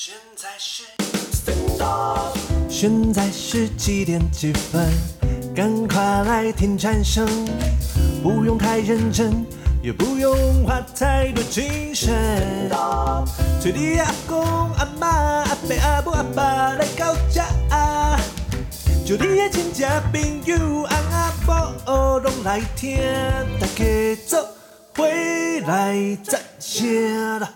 现在是，现在是几点几分？赶快来听蝉声，不用太认真，也不用花太多精神。催你阿公阿妈阿伯阿母阿爸来到家，就你的亲戚朋友阿阿婆拢来听，大家做伙来赞声啦！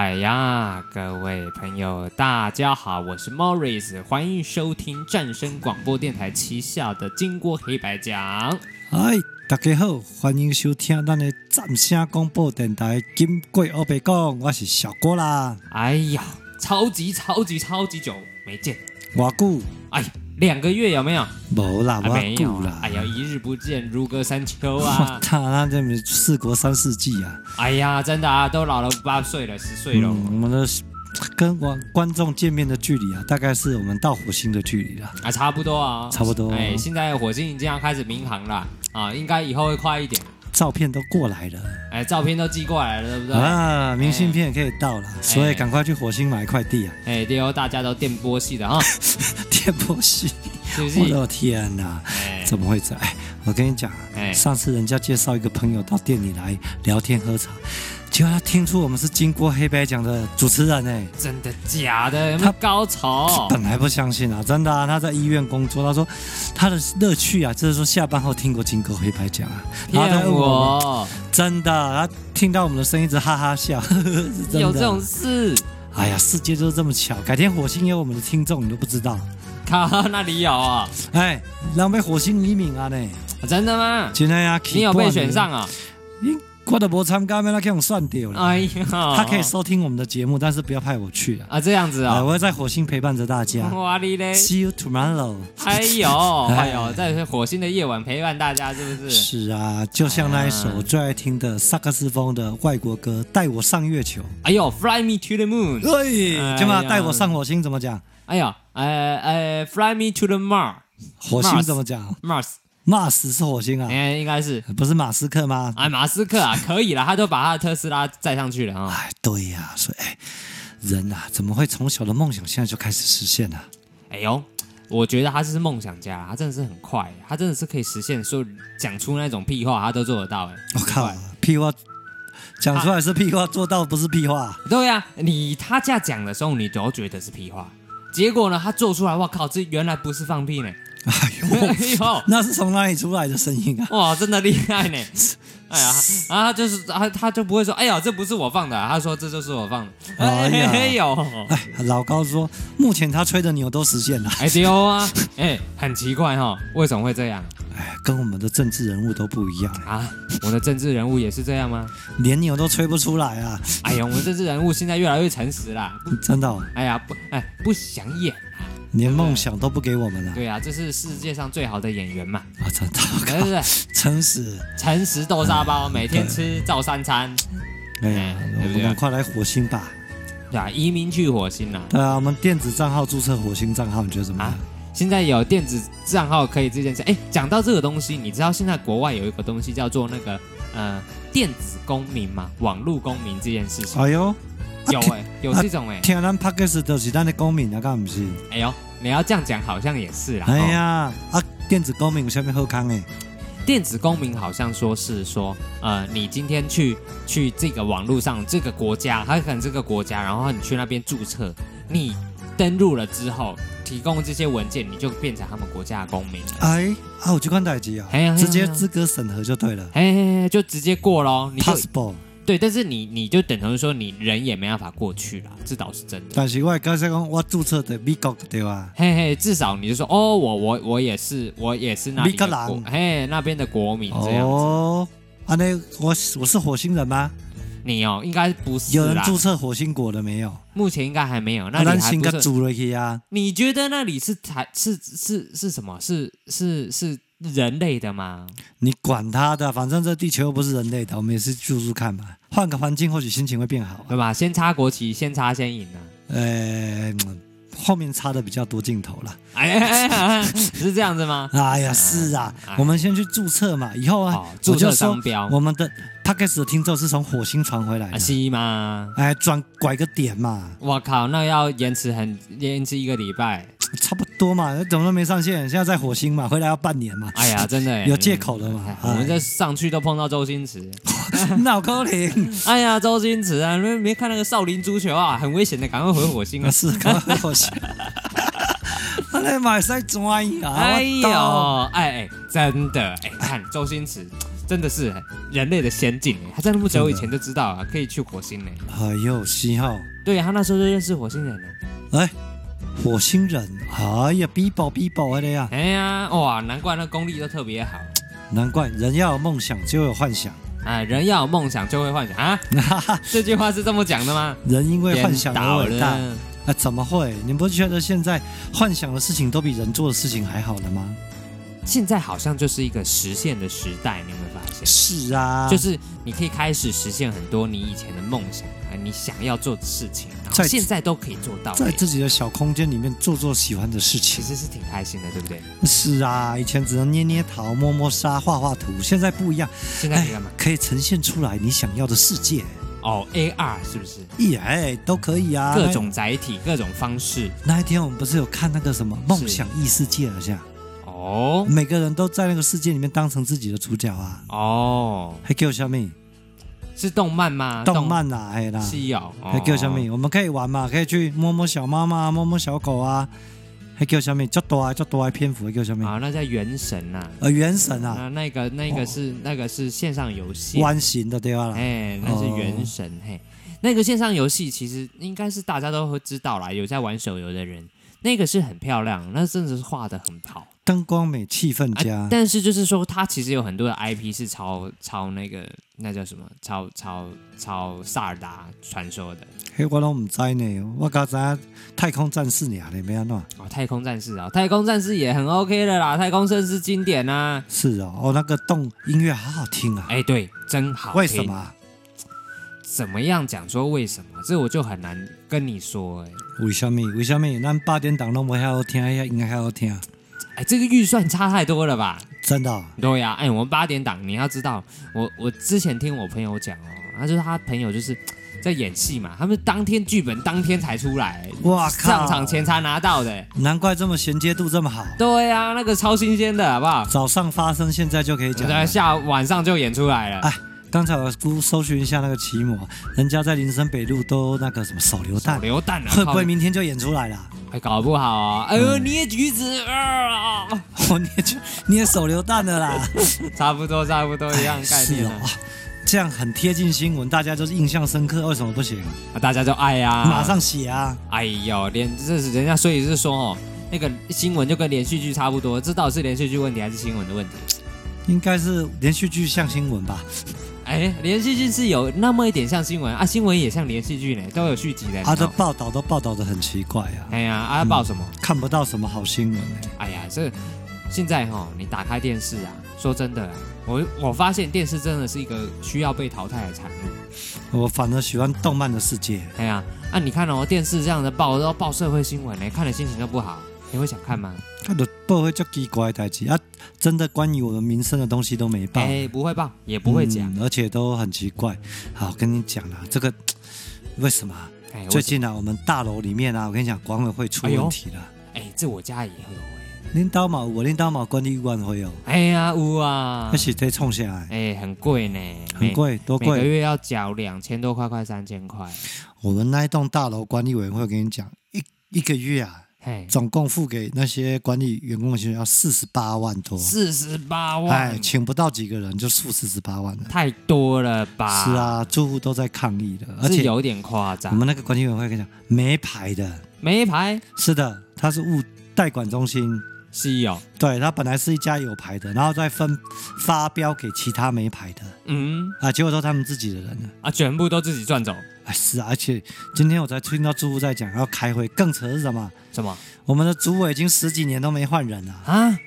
哎呀，各位朋友，大家好，我是 Morris，欢迎收听战声广播电台旗下的《金锅黑白讲》。嗨，大家好，欢迎收听咱的战声广播电台《金锅黑白讲》，我是小郭啦。哎呀，超级超级超级久没见，偌久？哎。两个月有没有？没啦，没有啦。哎呀，一日不见如隔三秋啊！他那这么四国三世纪啊！哎呀，真的啊，都老了八岁了，十岁了。嗯、我们的跟观观众见面的距离啊，大概是我们到火星的距离了。啊，差不多啊，差不多。哎，现在火星已经要开始民航了啊，应该以后会快一点。照片都过来了，哎，照片都寄过来了，对不对？啊，明信片也可以到了，哎、所以赶快去火星买一块地啊！哎，对哦，大家都电波系的啊，电波系，是是我的天哪，哎、怎么会这样？哎，我跟你讲，哎，上次人家介绍一个朋友到店里来聊天喝茶。结果他听出我们是经过黑白奖的主持人哎，真的假的？他高潮，本来不相信啊，真的啊，他在医院工作，他说他的乐趣啊，就是说下班后听过金锅黑白讲啊，骗我，真的，他听到我们的声音一直哈哈笑，有这种事？哎呀，世界就是这么巧，改天火星有我们的听众，你都不知道，他那里有啊？哎，让被火星移民啊呢？真的吗？今天呀，你有被选上啊？我都没参加，没那给我算掉了。哎呀，他可以收听我们的节目，但是不要派我去啊。啊，这样子啊、哦，我会在火星陪伴着大家。哇哩嘞，See you tomorrow。哎呦，哎呦，在火星的夜晚陪伴大家，是不是？是啊，就像那一首我最爱听的萨克斯风的外国歌《带我上月球》。哎呦，Fly me to the moon。对，就嘛带我上火星怎么讲？哎呀，呃呃，Fly me to the Mars。火星怎么讲？Mars。马斯是火星啊？哎，应该是不是马斯克吗？哎，马斯克啊，可以了，他都把他的特斯拉载上去了啊。哎，对呀，所以哎，人啊，怎么会从小的梦想现在就开始实现呢？哎呦，我觉得他是梦想家，他真的是很快，他真的是可以实现，说讲出那种屁话，他都做得到。哎，我靠，屁话讲出来是屁话，做到不是屁话。对呀，你他这样讲的时候，你都觉得是屁话，结果呢，他做出来，我靠，这原来不是放屁呢。哎呦，那是从哪里出来的声音啊？哇，真的厉害呢！哎呀，啊，他就是他，他就不会说，哎呀，这不是我放的，啊，他说这就是我放的。哎呀，哎呦，哎，老高说，目前他吹的牛都实现了。哎丢啊，哎，很奇怪哈，为什么会这样？哎，跟我们的政治人物都不一样啊！我的政治人物也是这样吗？连牛都吹不出来啊！哎呀，我们政治人物现在越来越诚实啦，真的，哦。哎呀，不，哎，不想演。连梦想都不给我们了。对啊，这是世界上最好的演员嘛。啊，真的，对不对？诚实，诚实豆沙包，每天吃照三餐。哎呀，我们赶快来火星吧。对啊，移民去火星啊。对啊，我们电子账号注册火星账号，你觉得怎么样？现在有电子账号可以这件事。哎，讲到这个东西，你知道现在国外有一个东西叫做那个呃电子公民吗？网络公民这件事情。哎呦。有哎、欸，有这种哎、欸，听咱 Podcast 都是咱的公民啊，干不是？哎呦，你要这样讲，好像也是啦。哎呀，啊，电子公民有啥物好康诶？电子公民好像说是说，呃，你今天去去这个网络上这个国家，还可能这个国家，然后你去那边注册，你登录了之后，提供这些文件，你就变成他们国家的公民了。哎，啊，我就看代机啊，直接资格审核就对了，哎，就直接过喽，你就。对，但是你你就等同于说你人也没办法过去了，这倒是真的。但是我刚才讲我注册的美国对吧？嘿嘿，至少你就说哦，我我我也是我也是那边的国，嘿那边的国民这样子。哦，啊那我我是火星人吗？你哦，应该不是。有人注册火星国的没有？目前应该还没有。那你还不是。啊、你觉得那里是台是是是什么？是是是人类的吗？你管他的，反正这地球又不是人类的，我们也是住住看嘛，换个环境或许心情会变好，对吧？先插国旗，先插先赢呢。呃。后面插的比较多镜头了，哎呀，是这样子吗？哎呀，是啊，我们先去注册嘛，以后啊，注册商标。我们的 Podcast 的听众是从火星传回来的，是吗？哎，转拐个点嘛。我靠，那要延迟很延迟一个礼拜，差不多嘛，怎么都没上线？现在在火星嘛，回来要半年嘛。哎呀，真的 有借口了嘛。我们这上去都碰到周星驰。脑壳灵，哎呀，周星驰啊，没没看那个少林足球啊，很危险的，赶快回火星啊！是，赶快回火星。他来马赛转呀！哎呦，哎哎，真的哎，看周星驰真的是人类的先进哎，他在那么久以前就知道啊，可以去火星呢。哎呦，七号，对呀，他那时候就认识火星人了。哎，火星人，哎呀，比宝比宝的呀！哎呀，哇，难怪那功力都特别好。难怪人要有梦想就有幻想。哎，人要有梦想就会幻想啊！这句话是这么讲的吗？人因为幻想而伟大。啊，怎么会？你不觉得现在幻想的事情都比人做的事情还好了吗？现在好像就是一个实现的时代，你有没有发现？是啊，就是你可以开始实现很多你以前的梦想啊，你想要做的事情，然后现在都可以做到，在自己的小空间里面做做喜欢的事情，其实是挺开心的，对不对？是啊，以前只能捏捏陶、摸摸沙、画画图，现在不一样，现在可以干嘛？可以呈现出来你想要的世界。哦，AR 是不是？耶、yeah，都可以啊，各种载体，各种方式。那一天我们不是有看那个什么梦想异世界好像？哦，每个人都在那个世界里面当成自己的主角啊。哦，还叫什么？是动漫吗？动漫啊，哎啦，是哦。还叫什么？我们可以玩嘛？可以去摸摸小猫嘛，摸摸小狗啊。还叫什么？叫多啊，叫多啊，篇幅还叫什么？啊，那叫原神呐。呃，原神啊。那那个那个是那个是线上游戏。弯形的对吧？哎，那是原神嘿。那个线上游戏其实应该是大家都会知道啦，有在玩手游的人，那个是很漂亮，那真的是画的很好，灯光美，气氛佳。但是就是说，它其实有很多的 IP 是抄抄那个那叫什么？抄抄抄萨尔达传说的。嘿，我都唔知呢，我刚才太空战士俩你没安弄？哦，太空战士啊，太空战士也很 OK 的啦，太空战士经典啊。是哦，哦，那个动音乐好好听啊。哎，对，真好。为什么？怎么样讲说为什么？这我就很难跟你说哎。为什么？为什么？咱八点档都不还好听，应该还好听。哎，这个预算差太多了吧？真的、哦？对呀、啊。哎，我们八点档，你要知道，我我之前听我朋友讲哦，他就是他朋友就是 在演戏嘛，他们当天剧本当天才出来，哇靠，上场前才拿到的。难怪这么衔接度这么好。对呀、啊，那个超新鲜的，好不好？早上发生，现在就可以讲。对，下晚上就演出来了。哎。刚才我估搜寻一下那个奇摩，人家在林森北路都那个什么手榴弹，手榴弹啊，会不会明天就演出来了？还搞不好啊！哎呦，捏橘子啊！我 捏橘捏手榴弹的啦，差不多差不多一样概念、哦。这样很贴近新闻，大家就是印象深刻。为什么不行？啊，大家就爱呀、啊，马上写啊！哎呦，连这是人家所以是说哦，那个新闻就跟连续剧差不多，这到底是连续剧问题还是新闻的问题？应该是连续剧像新闻吧。哎，连续剧是有那么一点像新闻啊，新闻也像连续剧呢，都有续集的。他的报道都报道的很奇怪啊。哎呀，啊报什么、嗯？看不到什么好新闻呢。哎呀，这现在哈、哦，你打开电视啊，说真的，我我发现电视真的是一个需要被淘汰的产物。我反而喜欢动漫的世界。哎呀，啊你看哦，电视这样的报都报社会新闻呢，看了心情都不好。你会想看吗？他的报会叫奇怪的代志啊，真的关于我们民生的东西都没报，哎，不会报，也不会讲、嗯，而且都很奇怪。好，我跟你讲了，这个为什么？哎，最近啊，我们大楼里面啊，我跟你讲，管委会出问题了。哎，这我家也有哎。领导嘛，我领导嘛，管理委员会哦。哎呀，有啊，那是得冲下来。哎，很贵呢，很贵，多贵？每个月要缴两千多块，快三千块。我们那一栋大楼管理委员会，我跟你讲，一一个月啊。总共付给那些管理员工的薪水要四十八万多，四十八万，哎，请不到几个人就付四十八万了，太多了吧？是啊，住户都在抗议的，而且有点夸张。我们那个管理委员会跟你讲，没牌的，没牌，是的，他是物代管中心，是哦，对，他本来是一家有牌的，然后再分发标给其他没牌的，嗯，啊，结果都他们自己的人了，啊，全部都自己赚走。是啊，而且今天我才听到住户在讲要开会，更扯是什么？什么？我们的主委已经十几年都没换人了啊！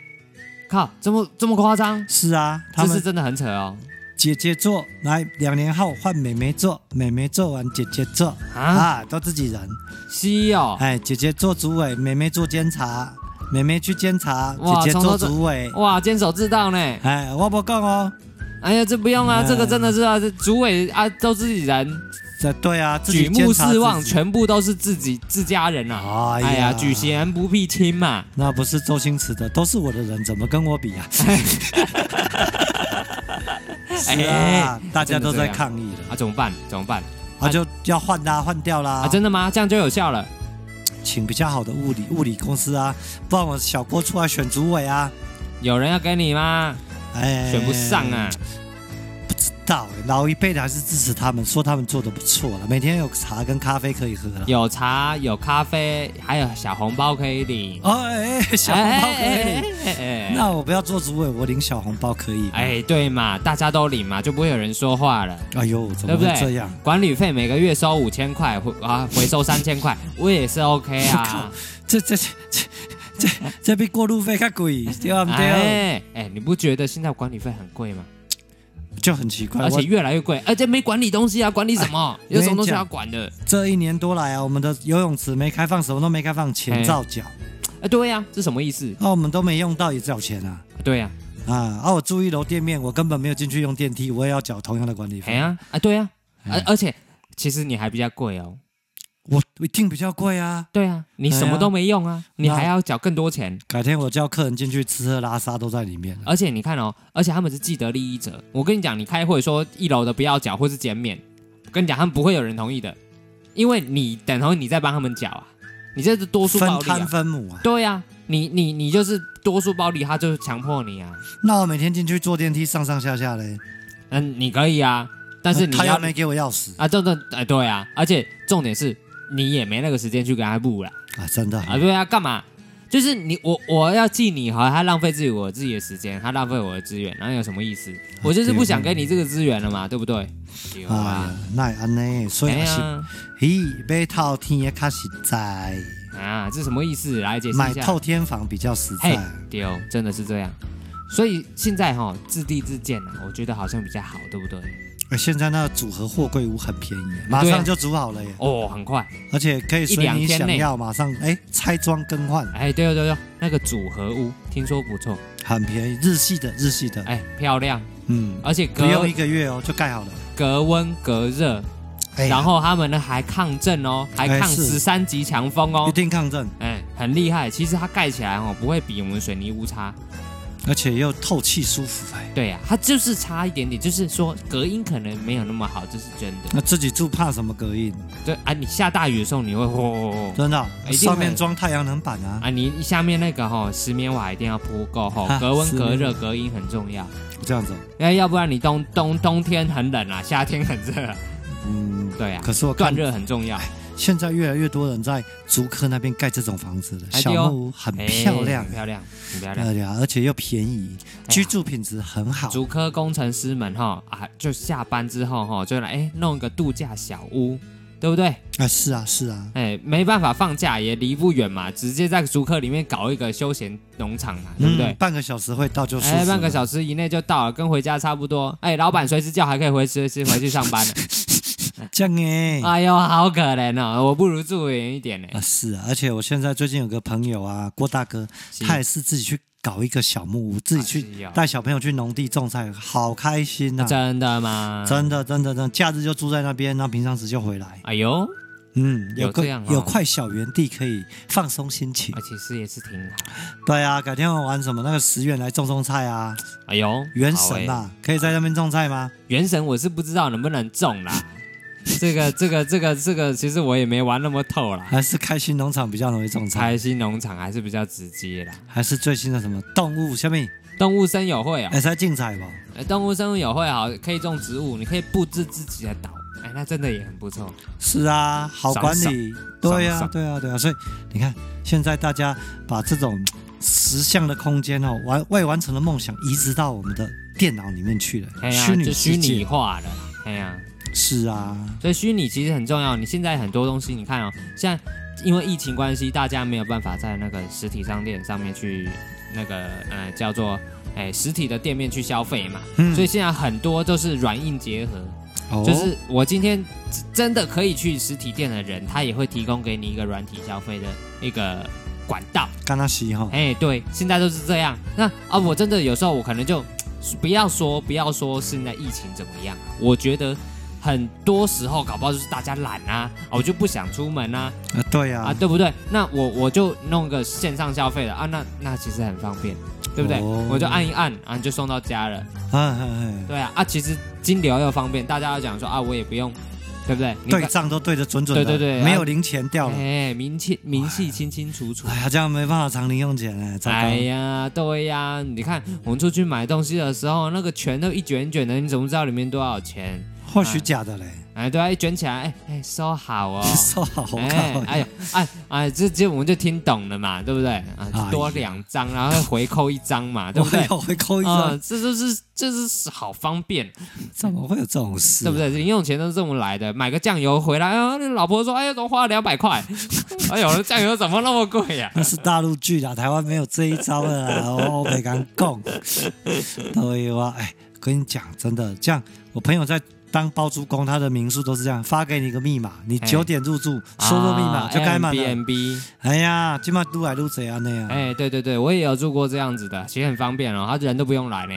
靠，这么这么夸张？是啊，他们这是真的很扯哦。姐姐做，来两年后换妹妹做，妹妹做完姐姐做啊，啊，都自己人。是哦，哎，姐姐做主委，妹妹做监察，妹妹去监察，姐姐做主委。哇，监守自盗呢？哎，我不讲哦。哎呀，这不用啊，哎、这个真的是啊，这主委啊都自己人。这对啊，举目四望，全部都是自己自家人啊。哎呀，哎呀，举贤不避亲嘛。那不是周星驰的，都是我的人，怎么跟我比啊？是啊，大家都在抗议了啊，怎么办？怎么办？啊，就要换啦，换掉啦。啊，真的吗？这样就有效了？请比较好的物理物理公司啊，不然我小郭出来选主委啊。有人要给你吗？哎，选不上啊。到老一辈的还是支持他们，说他们做的不错了，每天有茶跟咖啡可以喝了，有茶有咖啡，还有小红包可以领。哦，哎，小红包可以领。哎，哎，哎，那我不要做主委，我领小红包可以。哎，对嘛，大家都领嘛，就不会有人说话了。哎呦，怎么会这样？管理费每个月收五千块，回啊回收三千块，我也是 OK 啊。这这这这这比过路费还贵，对不对？哎哎，你不觉得现在管理费很贵吗？就很奇怪，而且越来越贵，而且没管理东西啊，管理什么？有什么东西要管的？这一年多来啊，我们的游泳池没开放，什么都没开放，钱照缴。哎，对呀，这什么意思？那我们都没用到，也缴钱啊？对呀，啊，啊，我住一楼店面，我根本没有进去用电梯，我也要缴同样的管理费。哎呀，啊，对呀，而而且其实你还比较贵哦。我一定比较贵啊！对啊，你什么都没用啊，你还要缴更多钱。改天我叫客人进去吃喝拉撒都在里面。而且你看哦，而且他们是既得利益者。我跟你讲，你开会说一楼的不要缴或是减免，我跟你讲，他们不会有人同意的，因为你等同于你在帮他们缴啊，你这是多数暴力啊。分摊分母啊。对呀，你你你就是多数暴力，他就强迫你啊。那我每天进去坐电梯上上下下嘞？嗯，你可以啊，但是你他要没给我钥匙啊？这这哎，对啊，而且重点是。你也没那个时间去跟他布了啊！真的啊，对啊，干嘛？就是你我我要记你好，他浪费自己我自己的时间，他浪费我的资源，然后有什么意思？我就是不想给你这个资源了嘛，对不对？啊，那安呢？所以是，嘿，买套天也较实在啊！这什么意思？来解释一下。买透天房比较实在，对哦，真的是这样。所以现在哈，自地自建啊，我觉得好像比较好，对不对？现在那个组合货柜屋很便宜，马上就组好了耶！哦，很快，而且可以随你想要，马上哎拆装更换。哎，对对对，那个组合屋听说不错，很便宜，日系的日系的，哎漂亮，嗯，而且不用一个月哦就盖好了，隔温隔热，然后他们呢还抗震哦，还抗十三级强风哦，一定抗震，哎，很厉害。其实它盖起来哦不会比我们水泥屋差。而且又透气舒服哎，对呀、啊，它就是差一点点，就是说隔音可能没有那么好，这是真的。那自己住怕什么隔音？对啊，你下大雨的时候你会嚯，真的、哦，上面装太阳能板啊啊，你下面那个哈、哦、石棉瓦一定要铺够哈，隔温隔热隔音很重要。这样子，因为要不然你冬冬冬天很冷啊，夏天很热。嗯，对啊。可是我断热很重要。现在越来越多人在竹科那边盖这种房子了，小木屋很漂亮，漂亮，很漂亮，而且又便宜，居住品质很好。竹科工程师们哈啊，就下班之后哈，就来哎弄一个度假小屋，对不对？啊，是啊，是啊，哎，没办法放假也离不远嘛，直接在竹科里面搞一个休闲农场嘛，对不对？半个小时会到就，哎，半个小时以内就到了，跟回家差不多。哎，老板随时叫还可以回随时回去上班。这样哎，哎呦，好可怜哦！我不如住远一点呢。啊，是啊，而且我现在最近有个朋友啊，郭大哥，他也是自己去搞一个小木屋，自己去带小朋友去农地种菜，好开心呐！真的吗？真的，真的，真的，假日就住在那边，然后平常时就回来。哎呦，嗯，有个有块小园地可以放松心情，而且是也是挺好。对啊，改天我玩什么那个十元来种种菜啊？哎呦，原神啊，可以在那边种菜吗？原神我是不知道能不能种啦。这个这个这个这个，其实我也没玩那么透啦。还是开心农场比较容易种菜。开心农场还是比较直接啦。还是最新的什么动物下面动物森友会啊？还是竞彩吧？哎，动物森友会好，可以种植物，你可以布置自己的岛。哎，那真的也很不错。是啊，好管理。对呀，对啊，对啊。所以你看，现在大家把这种实像的空间哦，完未完成的梦想移植到我们的电脑里面去了，虚拟虚拟化了。哎呀。是啊，所以虚拟其实很重要。你现在很多东西，你看哦，现在因为疫情关系，大家没有办法在那个实体商店上面去那个呃叫做哎实体的店面去消费嘛，嗯、所以现在很多都是软硬结合，哦、就是我今天真的可以去实体店的人，他也会提供给你一个软体消费的一个管道。刚刚西哈，哎对，现在都是这样。那啊，我真的有时候我可能就不要说不要说现在疫情怎么样，我觉得。很多时候搞不好就是大家懒啊，我就不想出门啊。啊，对呀，啊，对不对？那我我就弄个线上消费了啊，那那其实很方便，对不对？哦、我就按一按啊，就送到家了。嗯嗯嗯，对啊啊，其实金流又方便，大家要讲说啊，我也不用，对不对？对账都对得准准的，对对对，没有零钱掉了。哎，明细明细清清楚楚。哎呀，这样没办法藏零用钱哎。哎呀，对呀，你看我们出去买东西的时候，那个钱都一卷一卷的，你怎么知道里面多少钱？或许假的嘞，哎，对啊，一卷起来，哎哎，收好哦，收好，好看，哎呦，哎哎，这这我们就听懂了嘛，对不对？啊，多两张，然后回扣一张嘛，对不对？回扣一张，这就是这是好方便，怎么会有这种事？对不对？零用钱都是这么来的，买个酱油回来，啊，你老婆说，哎呀，怎么花了两百块？哎呦，酱油怎么那么贵呀？那是大陆剧啊，台湾没有这一招的啦，我没敢讲。对啊，哎，跟你讲，真的，这样，我朋友在。当包租公，他的民宿都是这样，发给你个密码，你九点入住，输入密码就开满了。Airbnb，哎呀，今晚撸来撸谁啊那样？哎，对对对，我也有住过这样子的，其实很方便哦，他人都不用来呢。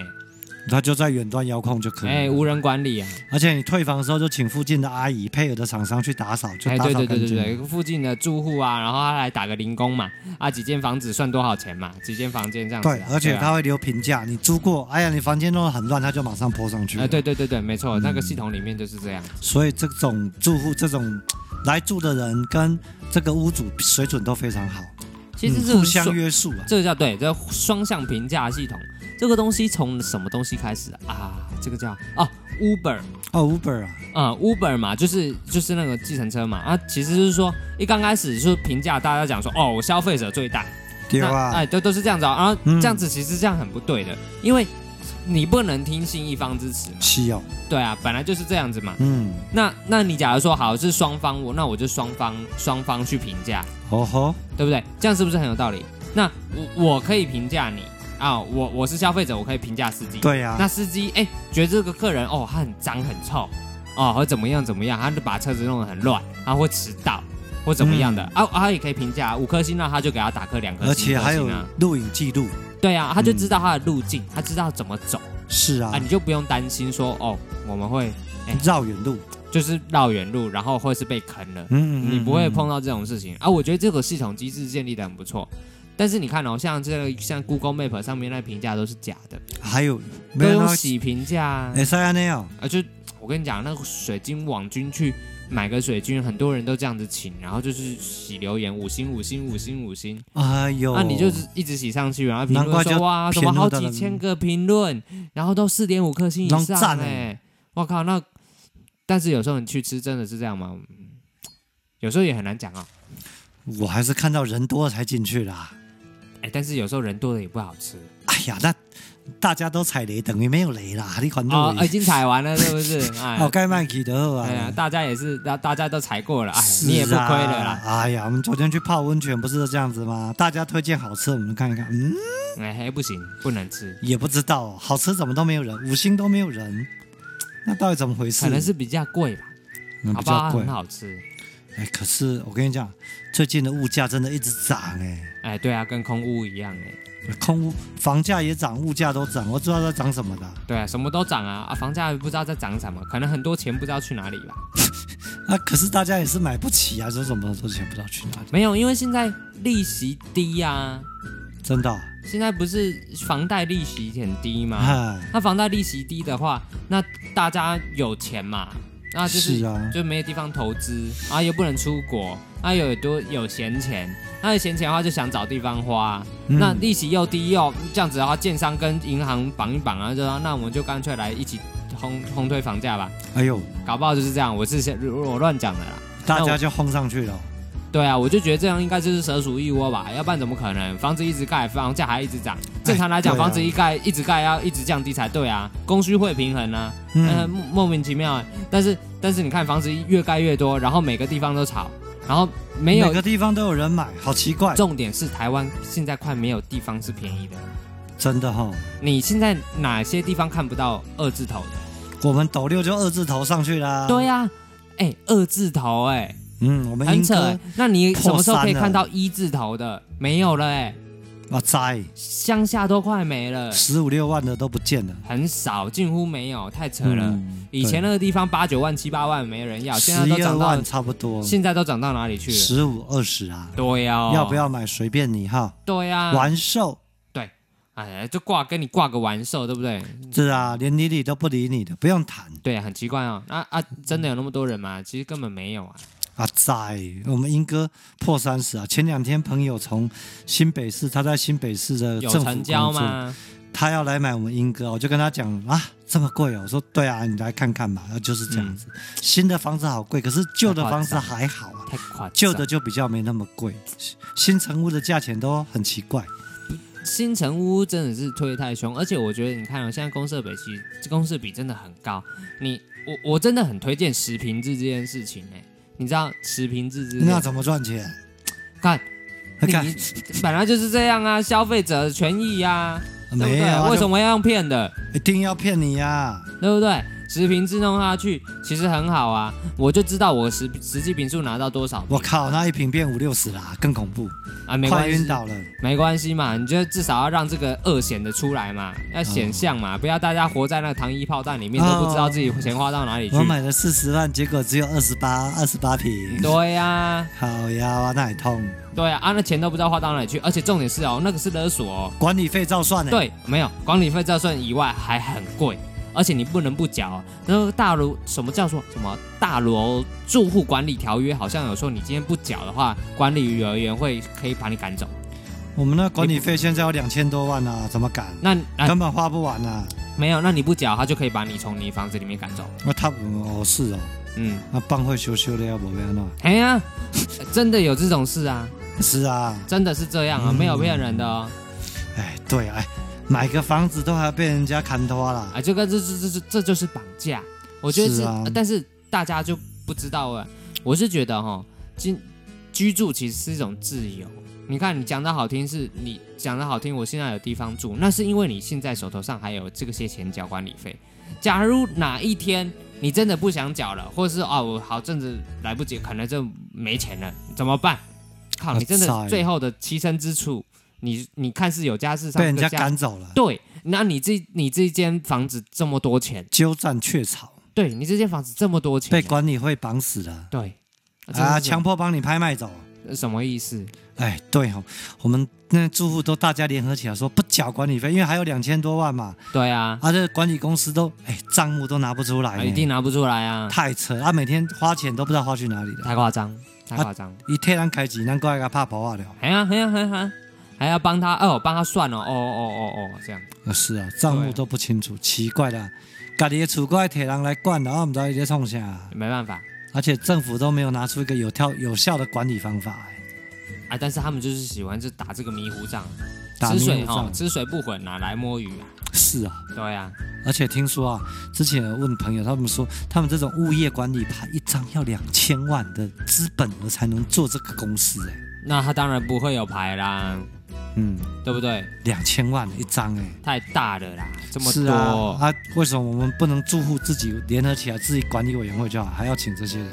他就在远端遥控就可以，哎，无人管理啊！而且你退房的时候就请附近的阿姨配合的厂商去打扫，就打扫干净。对对对对对，附近的住户啊，然后他来打个零工嘛，啊，几间房子算多少钱嘛？几间房间这样子。对，而且他会留评价，你租过，哎呀，你房间弄得很乱，他就马上 po 上去。哎，对对对对，没错，那个系统里面就是这样。所以这种住户这种来住的人跟这个屋主水准都非常好，其实是互相约束啊，这个叫对，这双向评价系统。这个东西从什么东西开始啊？这个叫啊 Uber 哦 Uber 啊，啊、嗯、Uber 嘛，就是就是那个计程车嘛。啊，其实就是说一刚开始就是评价，大家讲说哦，我消费者最大，对啊，哎都都是这样子啊，然后这样子其实这样很不对的，嗯、因为你不能听信一方之词嘛，是哦，对啊，本来就是这样子嘛，嗯，那那你假如说好是双方我，那我就双方双方去评价，哦吼，对不对？这样是不是很有道理？那我我可以评价你。啊，我我是消费者，我可以评价司机。对呀、啊，那司机哎，觉得这个客人哦，他很脏很臭，哦，或怎么样怎么样，他就把车子弄得很乱，他会迟到或怎么样的、嗯、啊，他也可以评价五颗星，那他就给他打颗两颗星，而且还有录影记录。对啊，他就知道他的路径，嗯、他知道怎么走。是啊，啊，你就不用担心说哦，我们会绕远路，就是绕远路，然后或是被坑了。嗯，嗯，嗯，你不会碰到这种事情啊。我觉得这个系统机制建立得很不错。但是你看哦，像这个像 Google Map 上面那评价都是假的，还有都有洗评价，哎，是啊那样啊，就我跟你讲，那个水晶网军去买个水军，很多人都这样子请，然后就是洗留言，五星五星五星五星，哎呦，那你就是一直洗上去，然后评论说哇，什么好几千个评论，然后都四点五颗星以上哎，我靠，那但是有时候你去吃真的是这样吗？有时候也很难讲啊，我还是看到人多才进去啦。但是有时候人多了也不好吃。哎呀，那大家都踩雷，等于没有雷啦。你看哦，已经踩完了，是不是？哦，该卖起的啊。哎呀，大家也是，大大家都踩过了，哎，你也不亏了啦。哎呀，我们昨天去泡温泉，不是都这样子吗？大家推荐好吃，我们看一看。嗯，哎，还不行，不能吃。也不知道好吃怎么都没有人，五星都没有人，那到底怎么回事？可能是比较贵吧，好吧，很好吃。哎，可是我跟你讲，最近的物价真的一直涨哎。哎，对啊，跟空屋一样哎。空屋房价也涨，物价都涨，我知道在涨什么的。对啊，什么都涨啊啊！房价不知道在涨什么，可能很多钱不知道去哪里吧。啊，可是大家也是买不起啊，说什么多钱不知道去哪里。没有，因为现在利息低呀、啊。真的、哦？现在不是房贷利息很低吗？那房贷利息低的话，那大家有钱嘛？那就是，就没有地方投资啊，又不能出国，啊，有多有闲钱，那有闲钱的话就想找地方花，嗯、那利息又低又这样子的话，建商跟银行绑一绑啊，就说那我们就干脆来一起轰轰推房价吧。哎呦，搞不好就是这样，我是我乱讲的啦，大家就轰上去了。对啊，我就觉得这样应该就是蛇鼠一窝吧，要不然怎么可能？房子一直盖，房价还一直涨。正常来讲，房子一盖一直盖要一直降低才对啊，供需会平衡啊。嗯，莫名其妙。但是但是你看，房子越盖越多，然后每个地方都炒，然后没有每个地方都有人买，好奇怪。重点是台湾现在快没有地方是便宜的，真的哈、哦。你现在哪些地方看不到二字头的？我们斗六就二字头上去啦。对呀、啊，哎，二字头哎，嗯，我们很扯。那你什么时候可以看到一字头的？没有了哎。啊，栽，乡下都快没了，十五六万的都不见了，很少，近乎没有，太扯了。嗯、以前那个地方八九万、七八万没人要，现在都涨到差不多，现在都涨到哪里去了？十五二十啊，对呀、哦，要不要买随便你哈，对呀、啊，完售，对，哎，就挂跟你挂个完售，对不对？是啊，连理理都不理你的，不用谈。对，很奇怪哦，啊啊，真的有那么多人吗？其实根本没有啊。啊，在我们英哥破三十啊！前两天朋友从新北市，他在新北市的政府工作，他要来买我们英哥，我就跟他讲啊，这么贵哦！我说对啊，你来看看嘛，就是这样子。嗯、新的房子好贵，可是旧的房子还好啊，太夸张，旧的就比较没那么贵。新成屋的价钱都很奇怪，新城屋真的是推太凶，而且我觉得你看哦，现在公社比其实公社比真的很高。你我我真的很推荐十坪制这件事情哎。你知道持平自知那怎么赚钱？看，看，本来就是这样啊，消费者的权益呀、啊，对不对？为什么要用骗的？一定要骗你呀、啊，对不对？实坪制弄下去其实很好啊，我就知道我实实际瓶数拿到多少。我靠，那一瓶变五六十啦，更恐怖啊！没关系，快晕倒了，没关系嘛，你就至少要让这个恶显得出来嘛，要显象嘛，哦、不要大家活在那个糖衣炮弹里面，都不知道自己钱花到哪里去。我买了四十万，结果只有二十八，二十八瓶。对呀、啊，好呀，那也痛。对啊，啊，那钱都不知道花到哪里去，而且重点是哦，那个是勒索哦，管理费照算呢。对，没有管理费照算以外还很贵。而且你不能不缴，然后大楼什么叫做什么大楼住户管理条约，好像有说你今天不缴的话，管理人员会可以把你赶走。我们那管理费现在有两千多万啊，怎么赶？那、啊、根本花不完啊。没有，那你不缴，他就可以把你从你房子里面赶走。那他哦是哦，嗯，那帮会修修的要不要呢？哎呀，真的有这种事啊？是啊，真的是这样啊，没有骗人的哦。哎、嗯，对哎。买个房子都还要被人家砍头了啊！这个这这这这这就是绑架，我觉得是，是啊，但是大家就不知道啊。我是觉得哈，居居住其实是一种自由。你看，你讲的好听是你讲的好听，我现在有地方住，那是因为你现在手头上还有这个些钱缴管理费。假如哪一天你真的不想缴了，或者是哦，我好阵子来不及，可能就没钱了，怎么办？靠，你真的最后的栖身之处。你你看是有家室上被人家赶走了，对，那你这你这间房子这么多钱，鸠占鹊巢，对你这间房子这么多钱，被管理会绑死了，对，啊，强迫帮你拍卖走，什么意思？哎，对哦，我们那住户都大家联合起来说不缴管理费，因为还有两千多万嘛，对啊，啊，这管理公司都哎账目都拿不出来，一定拿不出来啊，太扯，啊，每天花钱都不知道花去哪里了，太夸张，太夸张，一天人开机，难怪他怕跑化了，哎呀，哎呀，哎呀。还要帮他哦，帮他算哦，哦哦哦哦，这样。啊，是啊，账目都不清楚，奇怪的，家里的厝怪铁人来管的，我们知道你在冲啥。没办法，而且政府都没有拿出一个有效有效的管理方法哎。啊，但是他们就是喜欢就打这个迷糊仗，打迷糊仗，吃水哈，吃水不混哪来摸鱼啊？是啊，对啊。而且听说啊，之前有问朋友，他们说他们这种物业管理牌一张要两千万的资本额才能做这个公司哎。那他当然不会有牌啦。嗯，对不对？两千万一张哎，太大了啦，这么多。是啊，啊，为什么我们不能住户自己联合起来自己管理委员会就好，还要请这些人？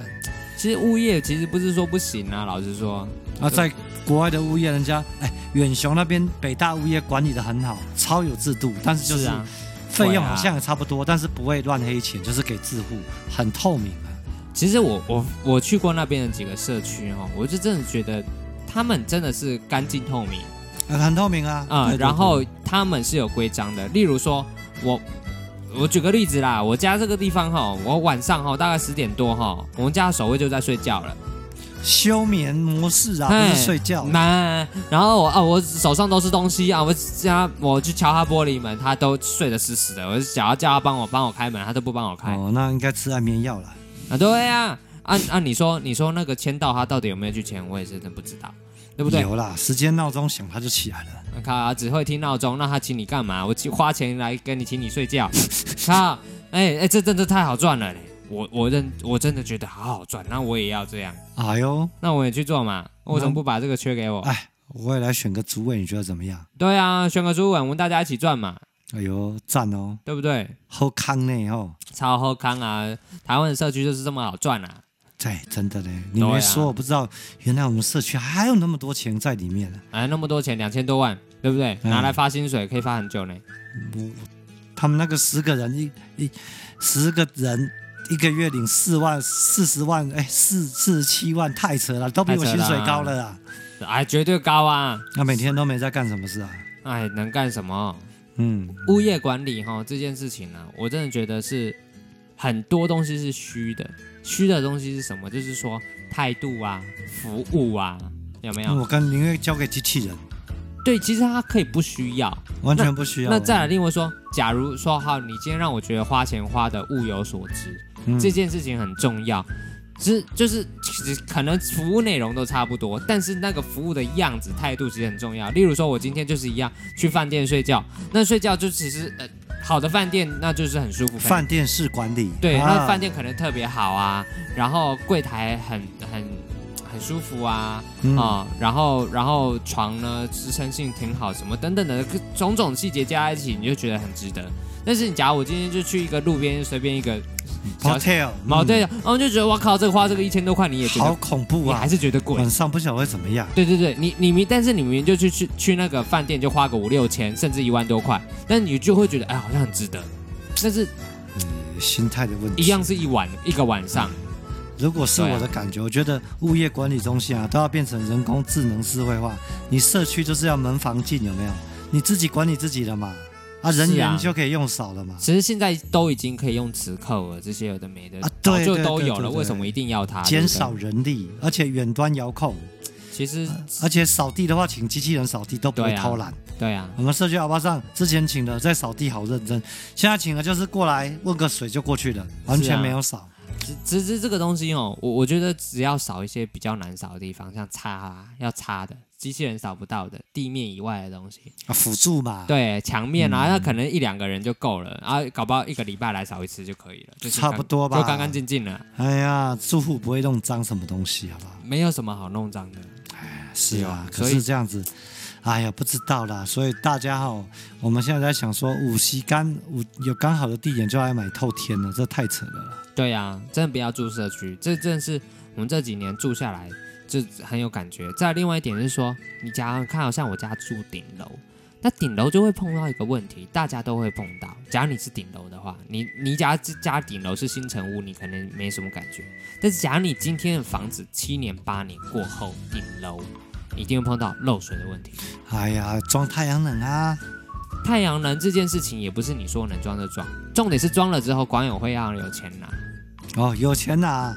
其实物业其实不是说不行啊，老实说。啊，在国外的物业，人家哎，远雄那边北大物业管理的很好，超有制度，但是就是费用好像也差不多，啊、但是不会乱黑钱，就是给自户很透明啊。其实我我我去过那边的几个社区哦，我就真的觉得他们真的是干净透明。很透明啊，啊、嗯，然后他们是有规章的，例如说，我我举个例子啦，我家这个地方哈，我晚上哈大概十点多哈，我们家的守卫就在睡觉了，休眠模式啊，不是睡觉，那然后我啊，我手上都是东西啊，我家我去敲他玻璃门，他都睡得死死的，我就想要叫他帮我帮我开门，他都不帮我开，哦，那应该吃安眠药了，啊，对呀、啊，按、啊、按、啊、你说你说那个签到他到底有没有去签，我也是真不知道。对不对？有啦，时间闹钟响他就起来了。他，只会听闹钟，那他请你干嘛？我花钱来跟你请你睡觉。他，哎哎，这真的太好赚了嘞！我我认我真的觉得好好赚，那我也要这样。哎呦，那我也去做嘛，为什么不把这个缺给我？哎，我也来选个主委，你觉得怎么样？对啊，选个主委，我们大家一起赚嘛。哎呦，赞哦，对不对？好康呢哦，超好康啊！台湾的社区就是这么好赚啊！对，真的嘞，你没说、啊、我不知道，原来我们社区还有那么多钱在里面呢。哎，那么多钱，两千多万，对不对？拿来发薪水可以发很久呢。不，他们那个十个人一一十个人一个月领四万四十万，哎，四四十七万，太扯了，都比我薪水高了啊！哎，绝对高啊！那每天都没在干什么事啊？哎，能干什么？嗯，物业管理哈这件事情呢、啊，我真的觉得是很多东西是虚的，虚的东西是什么？就是说态度啊、服务啊，有没有？我跟宁愿交给机器人。对，其实它可以不需要，完全不需要。那，那再来另外说，假如说哈，你今天让我觉得花钱花的物有所值，嗯、这件事情很重要。其实就是其实可能服务内容都差不多，但是那个服务的样子态度其实很重要。例如说，我今天就是一样去饭店睡觉，那睡觉就其实呃好的饭店那就是很舒服。饭店式管理，对，那饭店可能特别好啊，然后柜台很很很舒服啊，嗯、啊，然后然后床呢支撑性挺好，什么等等的种种细节加在一起，你就觉得很值得。但是你假如我今天就去一个路边随便一个。对，然后就觉得哇靠，这个花这个一千多块，你也觉得好恐怖啊，你还是觉得贵。晚上不晓得会怎么样。对对对，你你明，但是你明明就去去去那个饭店就花个五六千，甚至一万多块，但你就会觉得哎，好像很值得。但是，嗯，心态的问题，一样是一晚一个晚上。如果是我的感觉，我觉得物业管理中心啊，都要变成人工智能智慧化。你社区就是要门房进，有没有？你自己管理自己的嘛。啊，人员就可以用少了嘛。其实现在都已经可以用磁扣了，这些有的没的，啊，对，就都有了。为什么一定要它？减少人力，而且远端遥控。其实，而且扫地的话，请机器人扫地都不会偷懒。对啊，我们社区阿巴上之前请的在扫地好认真，现在请的就是过来问个水就过去了，完全没有扫。其实这个东西哦，我我觉得只要扫一些比较难扫的地方，像擦啊，要擦的。机器人扫不到的地面以外的东西啊，辅助嘛，对，墙面啊，那、嗯、可能一两个人就够了，啊搞不好一个礼拜来扫一次就可以了，就差不多吧，就干干净净了。哎呀，住户不会弄脏什么东西，好不好？没有什么好弄脏的。哎，是啊，可是这样子，哎呀，不知道啦。所以大家哈，我们现在在想说，五溪干五有刚好的地点就来买透天了，这太扯了。对呀、啊，真的不要住社区，这真的是我们这几年住下来。就很有感觉。再另外一点是说，你假如看好像我家住顶楼，那顶楼就会碰到一个问题，大家都会碰到。假如你是顶楼的话，你你家家顶楼是新城屋，你可能没什么感觉。但是假如你今天的房子七年八年过后，顶楼一定会碰到漏水的问题。哎呀，装太阳能啊！太阳能这件事情也不是你说能装就装，重点是装了之后管委会要有钱拿。哦，有钱拿，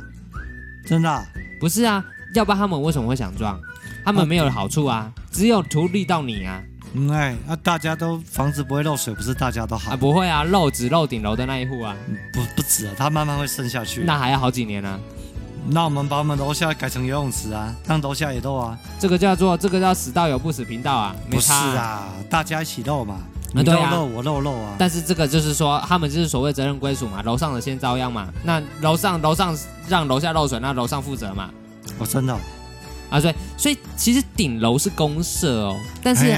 真的？不是啊。要不然他们为什么会想撞？他们没有好处啊，只有图利到你啊。嗯，哎，那大家都房子不会漏水，不是大家都好啊？不会啊，漏只漏顶楼的那一户啊。不不止啊，它慢慢会渗下去。那还要好几年呢。那我们把我们楼下改成游泳池啊，让楼下也漏啊。这个叫做这个叫死道友不死贫道啊。不是啊，大家一起漏嘛。你漏漏我漏漏啊。但是这个就是说，他们就是所谓责任归属嘛，楼上的先遭殃嘛。那楼上楼上让楼下漏水，那楼上负责嘛。哦，真的。啊，对，所以其实顶楼是公社哦，但是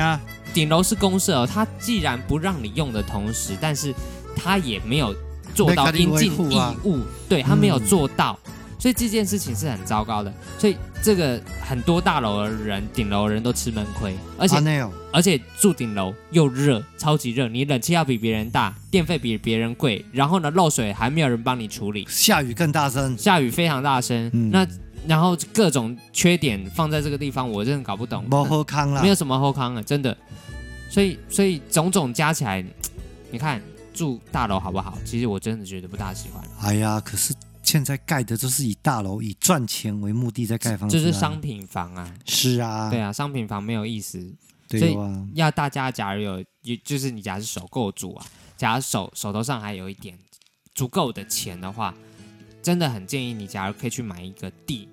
顶楼是公社哦，它既然不让你用的同时，但是它也没有做到应尽义务，对，它没有做到，所以这件事情是很糟糕的。所以这个很多大楼的人，顶楼的人都吃闷亏，而且而且住顶楼又热，超级热，你冷气要比别人大，电费比别人贵，然后呢，漏水还没有人帮你处理，下雨更大声，下雨非常大声，嗯、那。然后各种缺点放在这个地方，我真的搞不懂。没好康啦，没有什么后康啊，真的。所以，所以种种加起来，你看住大楼好不好？其实我真的觉得不大喜欢。哎呀，可是现在盖的都是以大楼以赚钱为目的在盖房子，啊，就是商品房啊。是啊，对啊，商品房没有意思。对啊，所以要大家假如有，就是你假如是首购住啊，假如手手头上还有一点足够的钱的话。真的很建议你，假如可以去买一个地，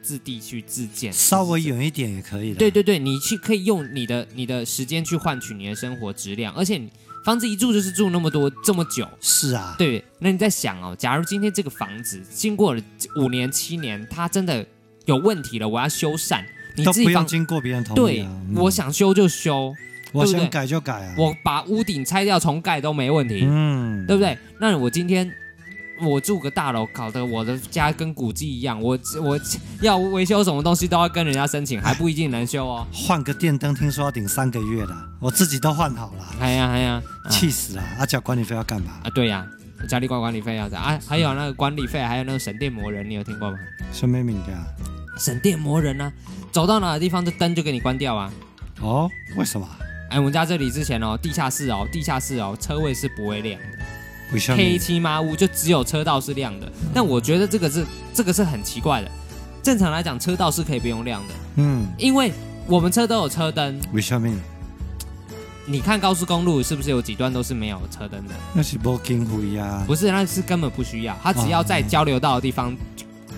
自地去自建，稍微远一点也可以的。对对对，你去可以用你的你的时间去换取你的生活质量，而且房子一住就是住那么多这么久。是啊，对。那你在想哦，假如今天这个房子经过了五年七年，它真的有问题了，我要修缮，你自己都不用经过别人同意啊。对，嗯、我想修就修，我想改就改啊。我把屋顶拆掉重盖都没问题，嗯，对不对？那我今天。我住个大楼，搞得我的家跟古迹一样。我我要维修什么东西都要跟人家申请，还不一定能修哦。换个电灯，听说要顶三个月的，我自己都换好了。哎呀哎呀，气死了！啊，缴管理费要干嘛？啊，对呀、啊，家里管管理费要的啊。还有那个管理费，还有那个省电魔人，你有听过吗？什么名的？省电魔人啊，走到哪个地方，这灯就给你关掉啊。哦，为什么？哎，我们家这里之前哦，地下室哦，地下室哦，车位是不会亮的。黑漆麻乌，就只有车道是亮的。但我觉得这个是这个是很奇怪的。正常来讲，车道是可以不用亮的。嗯，因为我们车都有车灯。为什么？你看高速公路是不是有几段都是没有车灯的？那是不经费呀。不是，那是根本不需要。它只要在交流道的地方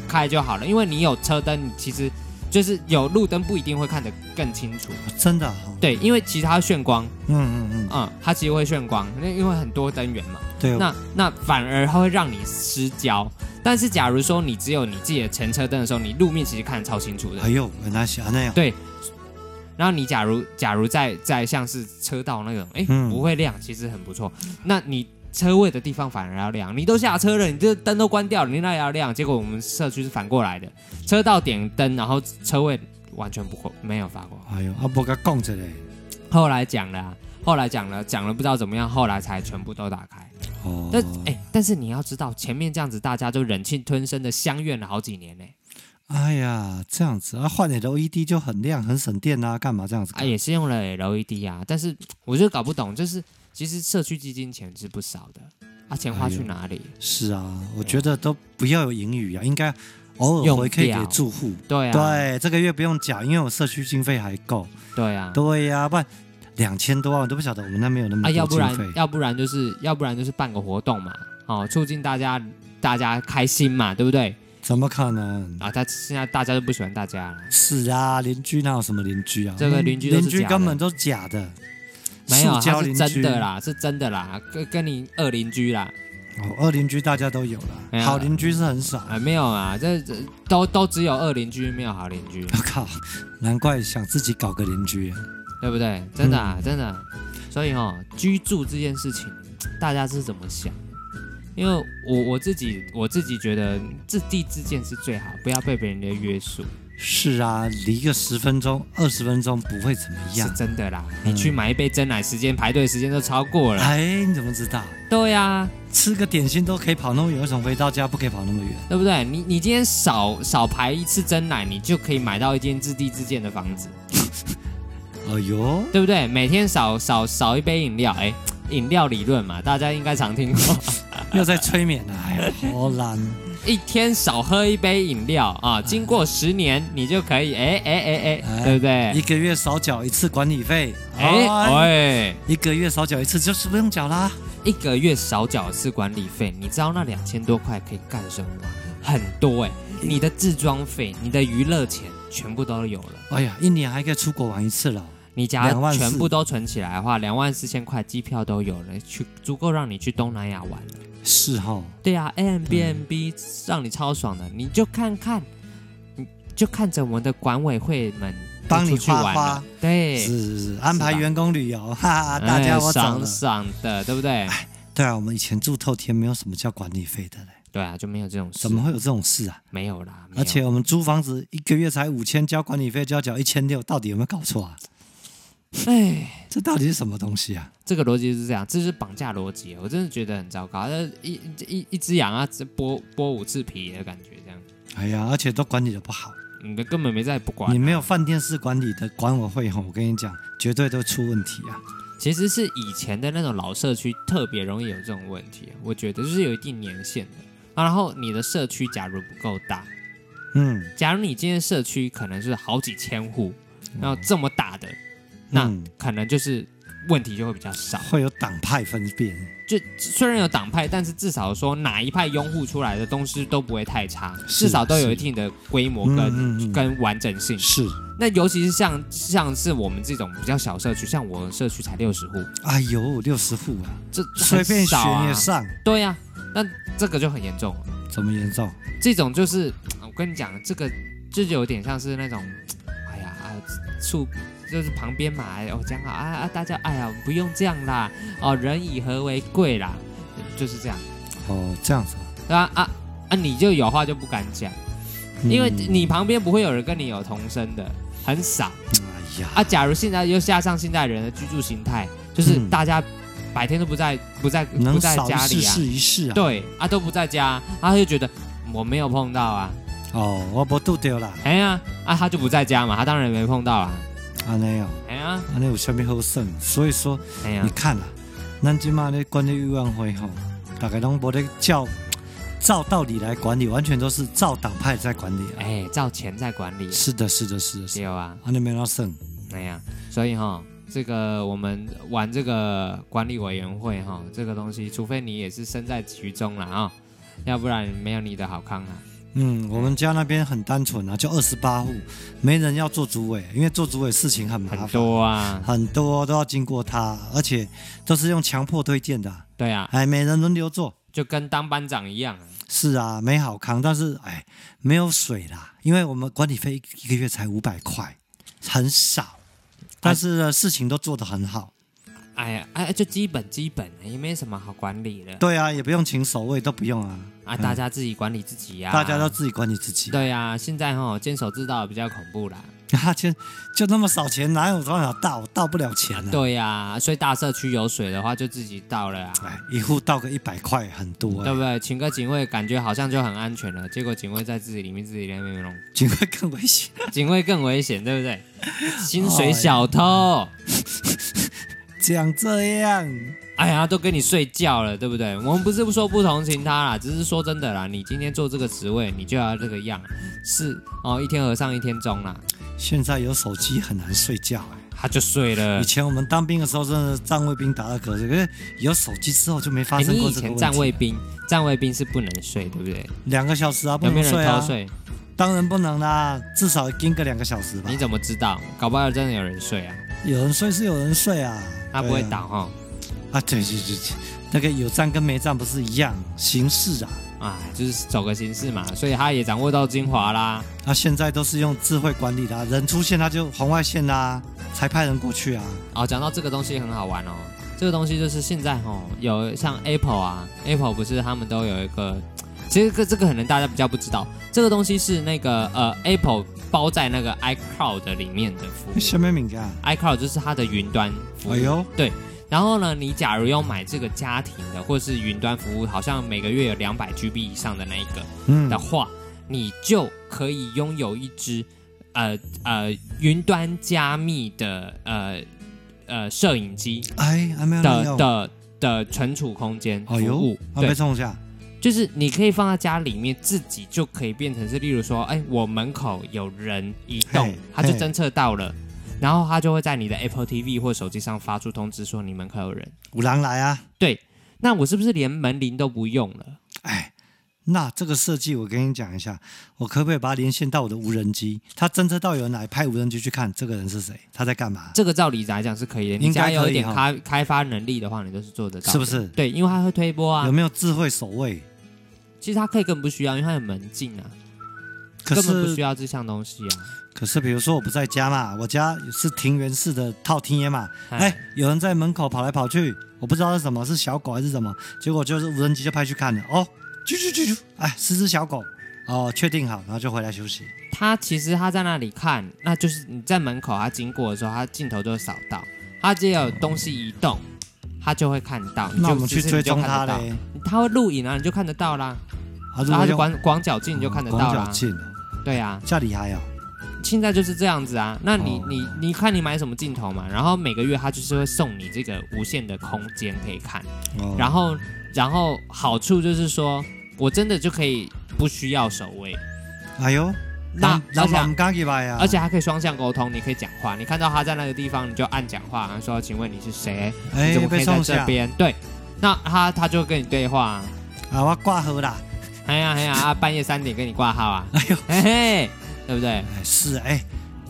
开就好了。因为你有车灯，你其实。就是有路灯不一定会看得更清楚，真的。对，因为其实它炫光，嗯嗯嗯，嗯，它其实会炫光，那因为很多灯源嘛。对。那那反而它会让你失焦。但是假如说你只有你自己的前车灯的时候，你路面其实看得超清楚的。哎呦，原来是那样。对。然后你假如假如在在像是车道那种，哎，不会亮，其实很不错。那你。车位的地方反而要亮，你都下车了，你这灯都关掉了，你那也要亮。结果我们社区是反过来的，车道点灯，然后车位完全不会没有发光。哎呦，阿伯给供着嘞。后来讲了，后来讲了，讲了不知道怎么样，后来才全部都打开。哦。但哎，但是你要知道，前面这样子大家就忍气吞声的相怨了好几年呢。哎呀，这样子啊，换 LED 就很亮，很省电啊，干嘛这样子？啊，也是用了 LED 啊，但是我就搞不懂，就是。其实社区基金钱是不少的，啊，钱花去哪里？哎、是啊，我觉得都不要有盈余啊，应该偶尔回馈给住户。对啊，对，这个月不用缴，因为我社区经费还够。对啊，对呀、啊，不然两千多万我都不晓得我们那边有那么多。啊，要不然要不然就是要不然就是办个活动嘛，哦，促进大家大家开心嘛，对不对？怎么可能啊？他现在大家都不喜欢大家了。是啊，邻居哪有什么邻居啊？这个邻居邻居根本都是假的。没有，他是真的啦，是真的啦，跟跟你二邻居啦。哦，二邻居大家都有了，好邻居是很少。啊，没有啊，这这都都只有二邻居，没有好邻居。我 靠，难怪想自己搞个邻居，对不对？真的啊，真的。所以哈，居住这件事情，大家是怎么想？因为我我自己我自己觉得自地自建是最好，不要被别人的约束。是啊，离个十分钟、二十分钟不会怎么样，是真的啦。嗯、你去买一杯真奶，时间排队时间都超过了。哎，你怎么知道？对呀、啊，吃个点心都可以跑那么远，为什么回到家不可以跑那么远？对不对？你你今天少少排一次真奶，你就可以买到一间自地自建的房子。哎呦，对不对？每天少少少一杯饮料，哎，饮料理论嘛，大家应该常听过。又在催眠了，哎呀，好懒。一天少喝一杯饮料啊，经过十年你就可以哎哎哎哎，对不对？一个月少缴一次管理费，哎哎，一个月少缴一次就是不用缴啦。一个月少缴一次管理费，你知道那两千多块可以干什么吗？很多哎，你的自装费、你的娱乐钱全部都有了。哎呀，一年还可以出国玩一次了。你假如全部都存起来的话，两万四千块机票都有了，去足够让你去东南亚玩了。是哈，对啊，Airbnb 让你超爽的，你就看看，你就看着我们的管委会们帮你去玩了，对，是是是，安排员工旅游，哈哈，大家我爽爽的，对不对？哎，对啊，我们以前住透天没有什么叫管理费的嘞，对啊，就没有这种事，怎么会有这种事啊？没有啦，而且我们租房子一个月才五千，交管理费就要交一千六，到底有没有搞错啊？哎，这到底是什么东西啊？这个逻辑是这样，这是绑架逻辑，我真的觉得很糟糕。一一一只羊啊，剥剥五次皮的感觉，这样。哎呀，而且都管理的不好，你的根本没在不管啊。你没有饭店式管理的管委会吼，我跟你讲，绝对都出问题啊。其实是以前的那种老社区特别容易有这种问题，我觉得就是有一定年限的。然后你的社区假如不够大，嗯，假如你今天社区可能是好几千户，然后这么大的。那可能就是问题就会比较少，会有党派分辨。就虽然有党派，但是至少说哪一派拥护出来的东西都不会太差，至少都有一定的规模跟跟完整性。是。那尤其是像像是我们这种比较小社区，像我的社区才六十户。哎呦，六十户啊，这随便选也上。对呀、啊，那这个就很严重。怎么严重？这种就是我跟你讲，这个就有点像是那种，哎呀啊，处就是旁边嘛，哎，我讲好啊啊，大家哎呀，不用这样啦，哦，人以和为贵啦，就是这样。哦，这样子。啊啊啊！你就有话就不敢讲，因为你旁边不会有人跟你有同声的。很少，哎呀啊！假如现在又加上现在人的居住形态，就是大家白天都不在，不在，不在家里啊，试一试啊，对啊，都不在家，他就觉得我没有碰到啊，哦，我不都丢了，哎呀，啊，他就不在家嘛，他当然没碰到啊，啊没有，哎呀，啊那有下面好胜，所以说，哎呀，你看啦，咱今嘛的管理欲望会吼，大概拢无得叫。照道理来管理，完全都是照党派在管理，哎，照钱在管理。是的，是的，是的，是有啊，安尼没那剩。哎呀，所以哈，这个我们玩这个管理委员会哈，这个东西，除非你也是身在其中了啊，要不然没有你的好康啊。嗯，我们家那边很单纯啊，就二十八户，没人要做主委，因为做主委事情很麻烦，很多啊，很多都要经过他，而且都是用强迫推荐的。对啊，哎，每人轮流做。就跟当班长一样，是啊，没好康，但是哎，没有水啦，因为我们管理费一个月才五百块，很少，但是呢，事情都做得很好。哎呀，哎，就基本基本，也没什么好管理的。对啊，也不用请守卫，都不用啊。啊，大家自己管理自己呀。大家都自己管理自己。对呀，现在哈监守自盗比较恐怖啦。啊，就就那么少钱，哪有多少倒倒不了钱啊？对呀，所以大社区有水的话，就自己倒了啊。哎，一户倒个一百块，很多，对不对？请个警卫，感觉好像就很安全了。结果警卫在自己里面，自己里面弄，警卫更危险，警卫更危险，对不对？薪水小偷，讲这样。哎呀，都跟你睡觉了，对不对？我们不是不说不同情他啦，只是说真的啦。你今天做这个职位，你就要这个样，是哦，一天和尚一天钟啦。现在有手机很难睡觉，哎，他就睡了。以前我们当兵的时候，真的站卫兵打得可是，可是有手机之后就没发生过这个问题。你以前站卫兵，站卫兵是不能睡，对不对？两个小时啊，不能睡啊。有没有人偷睡？当然不能啦，至少盯个两个小时吧。你怎么知道？搞不好真的有人睡啊。有人睡是有人睡啊，他不会倒哈。啊，对对对，那个有站跟没站不是一样形式啊？啊，就是走个形式嘛，所以他也掌握到精华啦。那、啊、现在都是用智慧管理的、啊，人出现他就红外线啦、啊，才派人过去啊。哦，讲到这个东西很好玩哦，这个东西就是现在哦，有像 Apple 啊，Apple 不是他们都有一个，其实这这个可能大家比较不知道，这个东西是那个呃 Apple 包在那个 iCloud 里面的服务。什么名字啊？iCloud 就是它的云端服务。哎呦，对。然后呢，你假如要买这个家庭的或是云端服务，好像每个月有两百 GB 以上的那一个，嗯，的话，你就可以拥有一支，呃呃，云端加密的呃呃摄影机，哎，还没有的的的存储空间服务，对，被冲一下，就是你可以放在家里面，自己就可以变成是，例如说，哎，我门口有人移动，它就侦测到了。然后它就会在你的 Apple TV 或手机上发出通知，说你门口有人。五郎来啊！对，那我是不是连门铃都不用了？哎，那这个设计我跟你讲一下，我可不可以把它连线到我的无人机？它侦测到有人来，派无人机去看这个人是谁，他在干嘛？这个照理来讲是可以的。你家有一点开开发能力的话，你都是做得到，是不是？对，因为它会推波啊。有没有智慧守卫？其实它可以更不需要，因为它有门禁啊，根本不需要这项东西啊。可是，比如说我不在家嘛，我家是庭园式的套厅嘛，哎，有人在门口跑来跑去，我不知道是什么，是小狗还是什么，结果就是无人机就派去看了，哦，啾啾啾啾，哎，是只小狗，哦，确定好，然后就回来休息。他其实他在那里看，那就是你在门口他经过的时候，他镜头就会扫到，他只要有东西移动，他就会看到。那我们去追踪他嘞？他会录影啊，你就看得到啦。然后他就广广角镜你就看得到了。广角镜。对呀。这里还有。现在就是这样子啊，那你你你看你买什么镜头嘛，然后每个月他就是会送你这个无限的空间可以看，然后然后好处就是说我真的就可以不需要守卫，哎呦，那而且而且还可以双向沟通，你可以讲话，你看到他在那个地方你就按讲话，然后说请问你是谁？你怎么可以在这边？对，那他他就跟你对话啊，我挂号啦，哎呀哎呀啊，半夜三点跟你挂号啊，哎呦嘿嘿。对不对？是哎，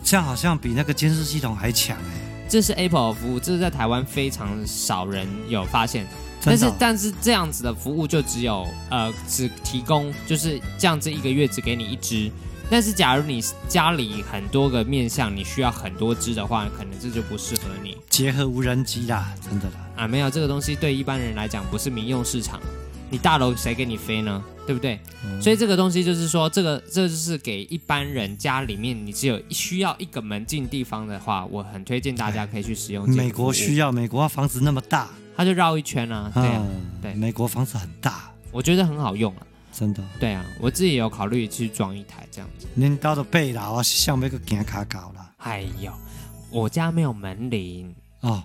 这样好像比那个监视系统还强哎。这是 Apple 的服务，这是在台湾非常少人有发现。但是但是这样子的服务就只有呃只提供就是这样子一个月只给你一支，但是假如你家里很多个面相，你需要很多只的话，可能这就不适合你。结合无人机啦，真的啦啊，没有这个东西对一般人来讲不是民用市场，你大楼谁给你飞呢？对不对？嗯、所以这个东西就是说，这个这就是给一般人家里面你只有需要一个门禁地方的话，我很推荐大家可以去使用。美国需要，美国房子那么大。它就绕一圈啊，对啊，对，美国房子很大，我觉得很好用啊，真的。对啊，我自己有考虑去装一台这样子。恁到的背了，我想要个行卡搞了。哎呦，我家没有门铃哦，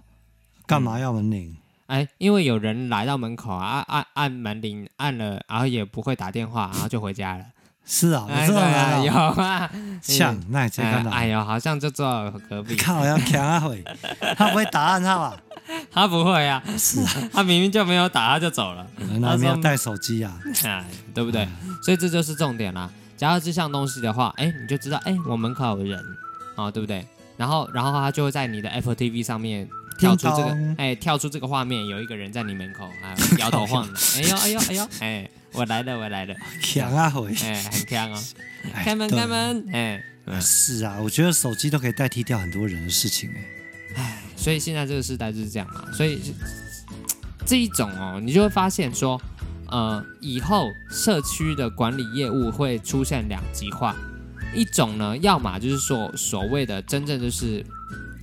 干嘛要门铃？哎，因为有人来到门口啊，按按门铃，按了，然后也不会打电话，然后就回家了。是啊，我知道了，有啊，像那你看到？哎呦，好像就坐隔壁。看我要抢啊会，他不会打暗号啊。他不会、啊，是啊，他明明就没有打，他就走了。他没有带手机啊，哎，对不对？所以这就是重点啦。假如这项东西的话，哎，你就知道，哎，我门口有人，哦，对不对？然后，然后他就会在你的 Apple TV 上面跳出这个，哎，跳出这个画面，有一个人在你门口，啊，摇头晃脑。哎呦，哎呦，哎呦，哎，我来了，我来了，强啊，会，哎，很强哦。开门，开门，哎，是啊，我觉得手机都可以代替掉很多人的事情，哎。所以现在这个时代就是这样嘛，所以这一种哦，你就会发现说，呃，以后社区的管理业务会出现两极化，一种呢，要么就是说所谓的真正就是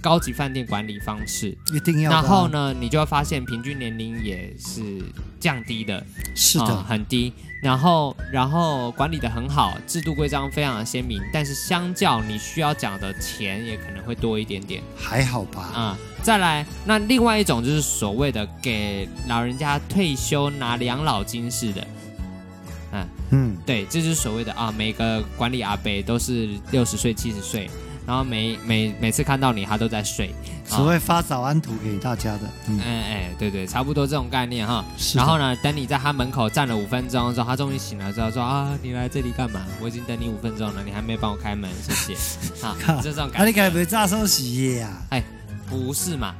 高级饭店管理方式，一定要，然后呢，你就会发现平均年龄也是降低的，是的，呃，很低。然后，然后管理的很好，制度规章非常的鲜明，但是相较你需要讲的钱也可能会多一点点，还好吧？啊、嗯，再来，那另外一种就是所谓的给老人家退休拿养老金似的，嗯嗯，对，这就是所谓的啊，每个管理阿伯都是六十岁、七十岁。然后每每每次看到你，他都在睡，只会发早安图给大家的。嗯，哎哎，对对，差不多这种概念哈。然后呢，等你在他门口站了五分钟之后，他终于醒了之后说啊，你来这里干嘛？我已经等你五分钟了，你还没帮我开门，谢谢。啊，就这种感觉。啊，你该不会诈收洗液呀？哎，不是嘛，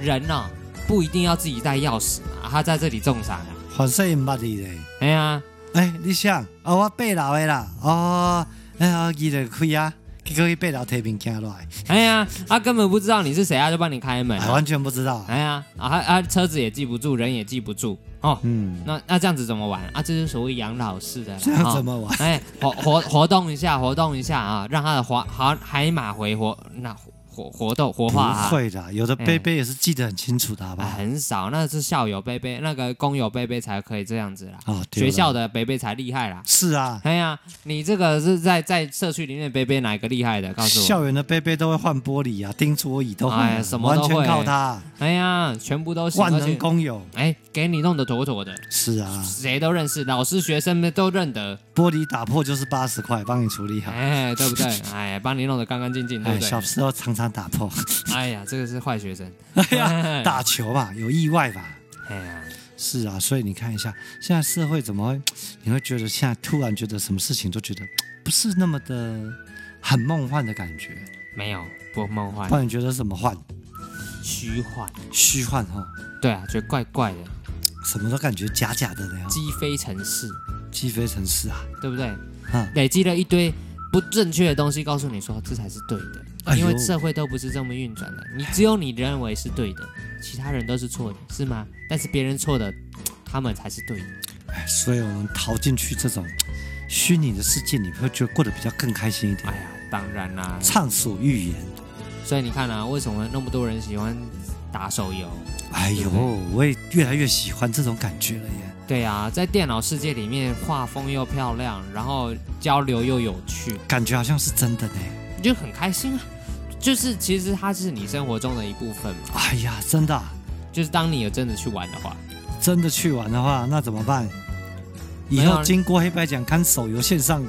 人呢不一定要自己带钥匙嘛，他在这里种啥呀？反正也没的。哎呀，哎，你想，哦，我背老的啦，哦，哎呀，记得可以啊。可以被老铁兵惊来，哎呀，他根本不知道你是谁，他就帮你开门，完全不知道。哎呀，啊，他他车子也记不住，人也记不住哦。嗯，那那这样子怎么玩啊？这是所谓养老式的，这样怎么玩？哎，活活活动一下，活动一下啊，让他的滑好海马回活那。活活动活化啊，不会的，有的杯杯也是记得很清楚的，好吧？很少，那是校友杯杯，那个工友杯杯才可以这样子啦。哦，学校的杯杯才厉害啦。是啊，哎呀，你这个是在在社区里面杯杯哪一个厉害的？告诉我。校园的杯杯都会换玻璃啊，钉桌椅都会，哎，什么都会，完全靠他。哎呀，全部都是万能工友。哎，给你弄得妥妥的。是啊，谁都认识，老师学生们都认得。玻璃打破就是八十块，帮你处理好。哎，对不对？哎，帮你弄得干干净净，对不对？小时候常常打破。哎呀，这个是坏学生。哎呀，打球吧，有意外吧？哎呀，是啊，所以你看一下，现在社会怎么会？你会觉得现在突然觉得什么事情都觉得 不是那么的很梦幻的感觉？没有，不梦幻。不然你觉得什么幻？虚幻。虚幻哈？对啊，觉得怪怪的，什么都感觉假假的那样。积非成是，积非城市啊，对不对？嗯，累积了一堆不正确的东西，告诉你说这才是对的。因为社会都不是这么运转的，你只有你认为是对的，其他人都是错的，是吗？但是别人错的，他们才是对的。哎，所以我们逃进去这种虚拟的世界，你会觉得过得比较更开心一点。哎呀，当然啦，畅所欲言。所以你看啊，为什么那么多人喜欢打手游？哎呦，我也越来越喜欢这种感觉了耶。对啊，在电脑世界里面，画风又漂亮，然后交流又有趣，感觉好像是真的呢。你就很开心啊，就是其实它是你生活中的一部分嘛。哎呀，真的，就是当你有真的去玩的话，真的去玩的话，那怎么办？以后经过黑白讲看手游线上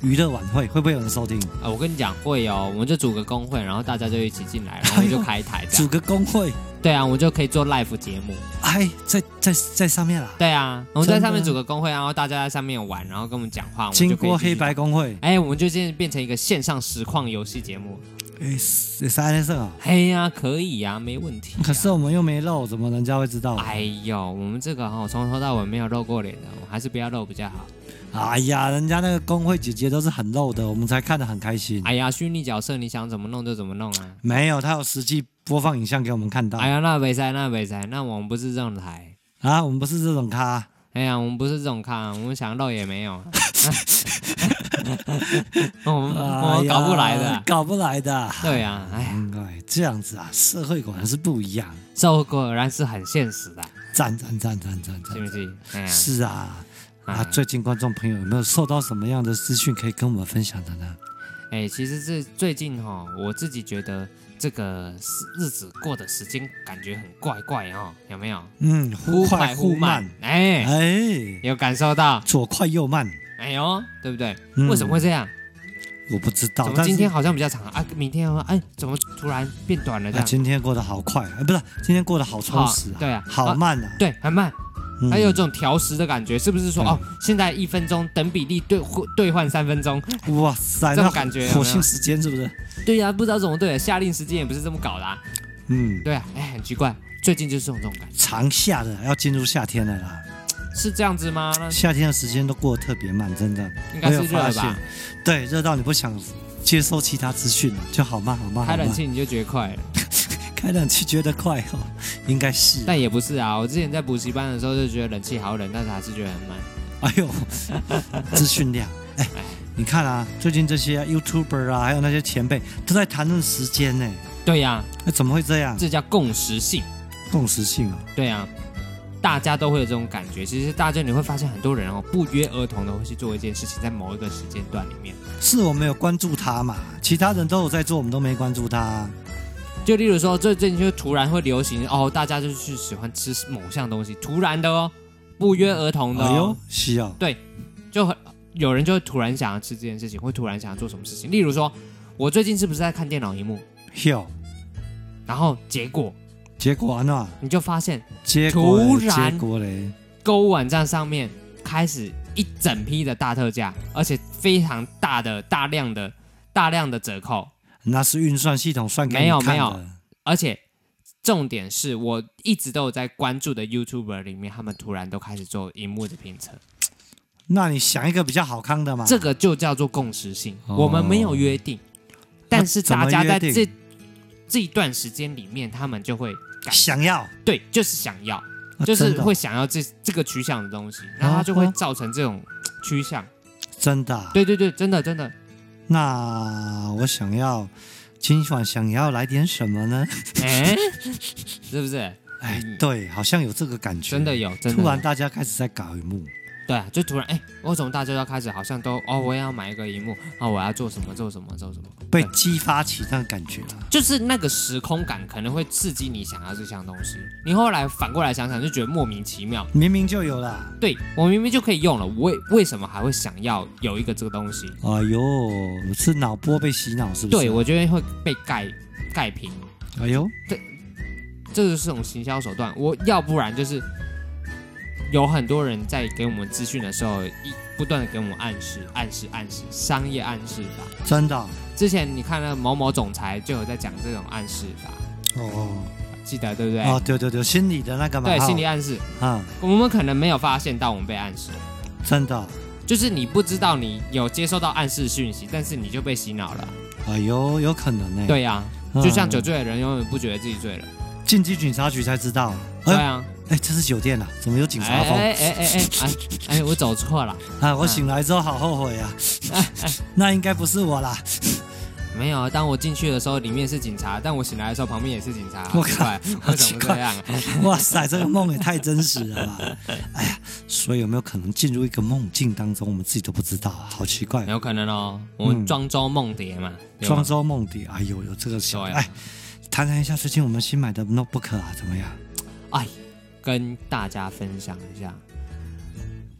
娱乐晚会，会不会有人收听？啊，我跟你讲会哦，我们就组个工会，然后大家就一起进来，然后我们就开一台。组个工会。对啊，我们就可以做 live 节目。哎，在在在上面啦。对啊，我们在上面组个公会，然后大家在上面玩，然后跟我们讲话。我们经过黑白公会，哎，我们就现在变成一个线上实况游戏节目。哎，是三连胜啊？嘿呀，可以呀，没问题。可是我们又没露，怎么人家会知道？哎呦，我们这个哈，从头到尾没有露过脸的，还是不要露比较好。哎呀，人家那个工会姐姐都是很露的，我们才看得很开心。哎呀，虚拟角色你想怎么弄就怎么弄啊。没有，他有实际播放影像给我们看到。哎呀，那没塞，那没塞，那我们不是这种台啊，我们不是这种咖。哎呀，我们不是这种咖，我们想露也没有。我们我们搞不来的，搞不来的。对呀，哎呀，这样子啊，社会果然是不一样，社会果然是很现实的。赞赞赞赞赞赞，是不是？哎，是啊。啊，最近观众朋友有没有受到什么样的资讯可以跟我们分享的呢？哎，其实是最近哈，我自己觉得。这个日子过的时间感觉很怪怪哦，有没有？嗯，忽快忽慢，哎哎，有感受到左快右慢，哎呦，对不对？为什么会这样？我不知道。怎么今天好像比较长啊？明天哎，怎么突然变短了？这样？今天过得好快，哎，不是，今天过得好充实啊。对啊，好慢啊。对，很慢。还有这种调时的感觉，是不是说哦？现在一分钟等比例兑换兑换三分钟？哇塞，这种感觉，火星时间是不是？对呀，不知道怎么对，下令时间也不是这么搞的。嗯，对啊，哎，很奇怪，最近就是这种感觉。长夏的要进入夏天了啦，是这样子吗？夏天的时间都过得特别慢，真的。应该是热吧？对，热到你不想接收其他资讯了，就好慢好慢。开冷气你就觉得快了。开冷气觉得快哦，应该是，但也不是啊。我之前在补习班的时候就觉得冷气好冷，但是还是觉得很慢。哎呦，资讯量，哎，你看啊，最近这些 YouTuber 啊，还有那些前辈都在谈论时间呢。对呀，那怎么会这样？这叫共识性。共识性啊？对呀，大家都会有这种感觉。其实大家你会发现，很多人哦，不约而同的会去做一件事情，在某一个时间段里面。是我没有关注他嘛？其他人都有在做，我们都没关注他。就例如说，最近就突然会流行哦，大家就去喜欢吃某项东西，突然的哦，不约而同的哦，哎呦，是啊，对，就很有人就会突然想要吃这件事情，会突然想要做什么事情。例如说，我最近是不是在看电脑荧幕？有，然后结果，结果呢？你就发现，突然，购物网站上面开始一整批的大特价，而且非常大的、大量的、大量的折扣。那是运算系统算给你看的。没有没有，而且重点是我一直都有在关注的 YouTuber 里面，他们突然都开始做荧幕的评测。那你想一个比较好看的嘛？这个就叫做共识性。哦、我们没有约定，但是大家在这这一段时间里面，他们就会想要，对，就是想要，啊、就是会想要这这个趋向的东西，然后它就会造成这种趋向。真的、啊？对对对，真的真的。那我想要今晚想要来点什么呢？哎，是不是？哎，对，好像有这个感觉，真的有。真的有。突然大家开始在搞一幕。对啊，就突然哎，为什么大家都开始好像都哦，我也要买一个荧幕啊，我要做什么做什么做什么，被激发起这样感觉了。就是那个时空感可能会刺激你想要这项东西，你后来反过来想想就觉得莫名其妙，明明就有了，对，我明明就可以用了，我为为什么还会想要有一个这个东西？哎呦，是脑波被洗脑是不是？对，我觉得会被盖盖平。哎呦，对，这就是这种行销手段。我要不然就是。有很多人在给我们资讯的时候，一不断的给我们暗示、暗示、暗示，商业暗示法。真的？之前你看那个某某总裁就有在讲这种暗示法。哦，记得对不对？哦，对对对，心理的那个嘛。对，心理暗示。嗯，我们可能没有发现到我们被暗示。真的？就是你不知道你有接收到暗示讯息，但是你就被洗脑了。哎呦，有可能呢。对呀，就像酒醉的人永远不觉得自己醉了，进击警察局才知道。对啊。哎，这是酒店啊，怎么有警察风？哎哎哎哎哎哎，我走错了 啊！我醒来之后好后悔啊！哎哎，那应该不是我啦。没有，当我进去的时候里面是警察，但我醒来的时候旁边也是警察。我靠，好奇怪啊！哇塞，这个梦也太真实了吧！哎呀，所以有没有可能进入一个梦境当中，我们自己都不知道啊？好奇怪。有可能哦，我们庄周梦蝶嘛。庄周梦蝶，哎呦，有这个小哎，谈谈一下最近我们新买的 notebook 啊，怎么样？哎。跟大家分享一下，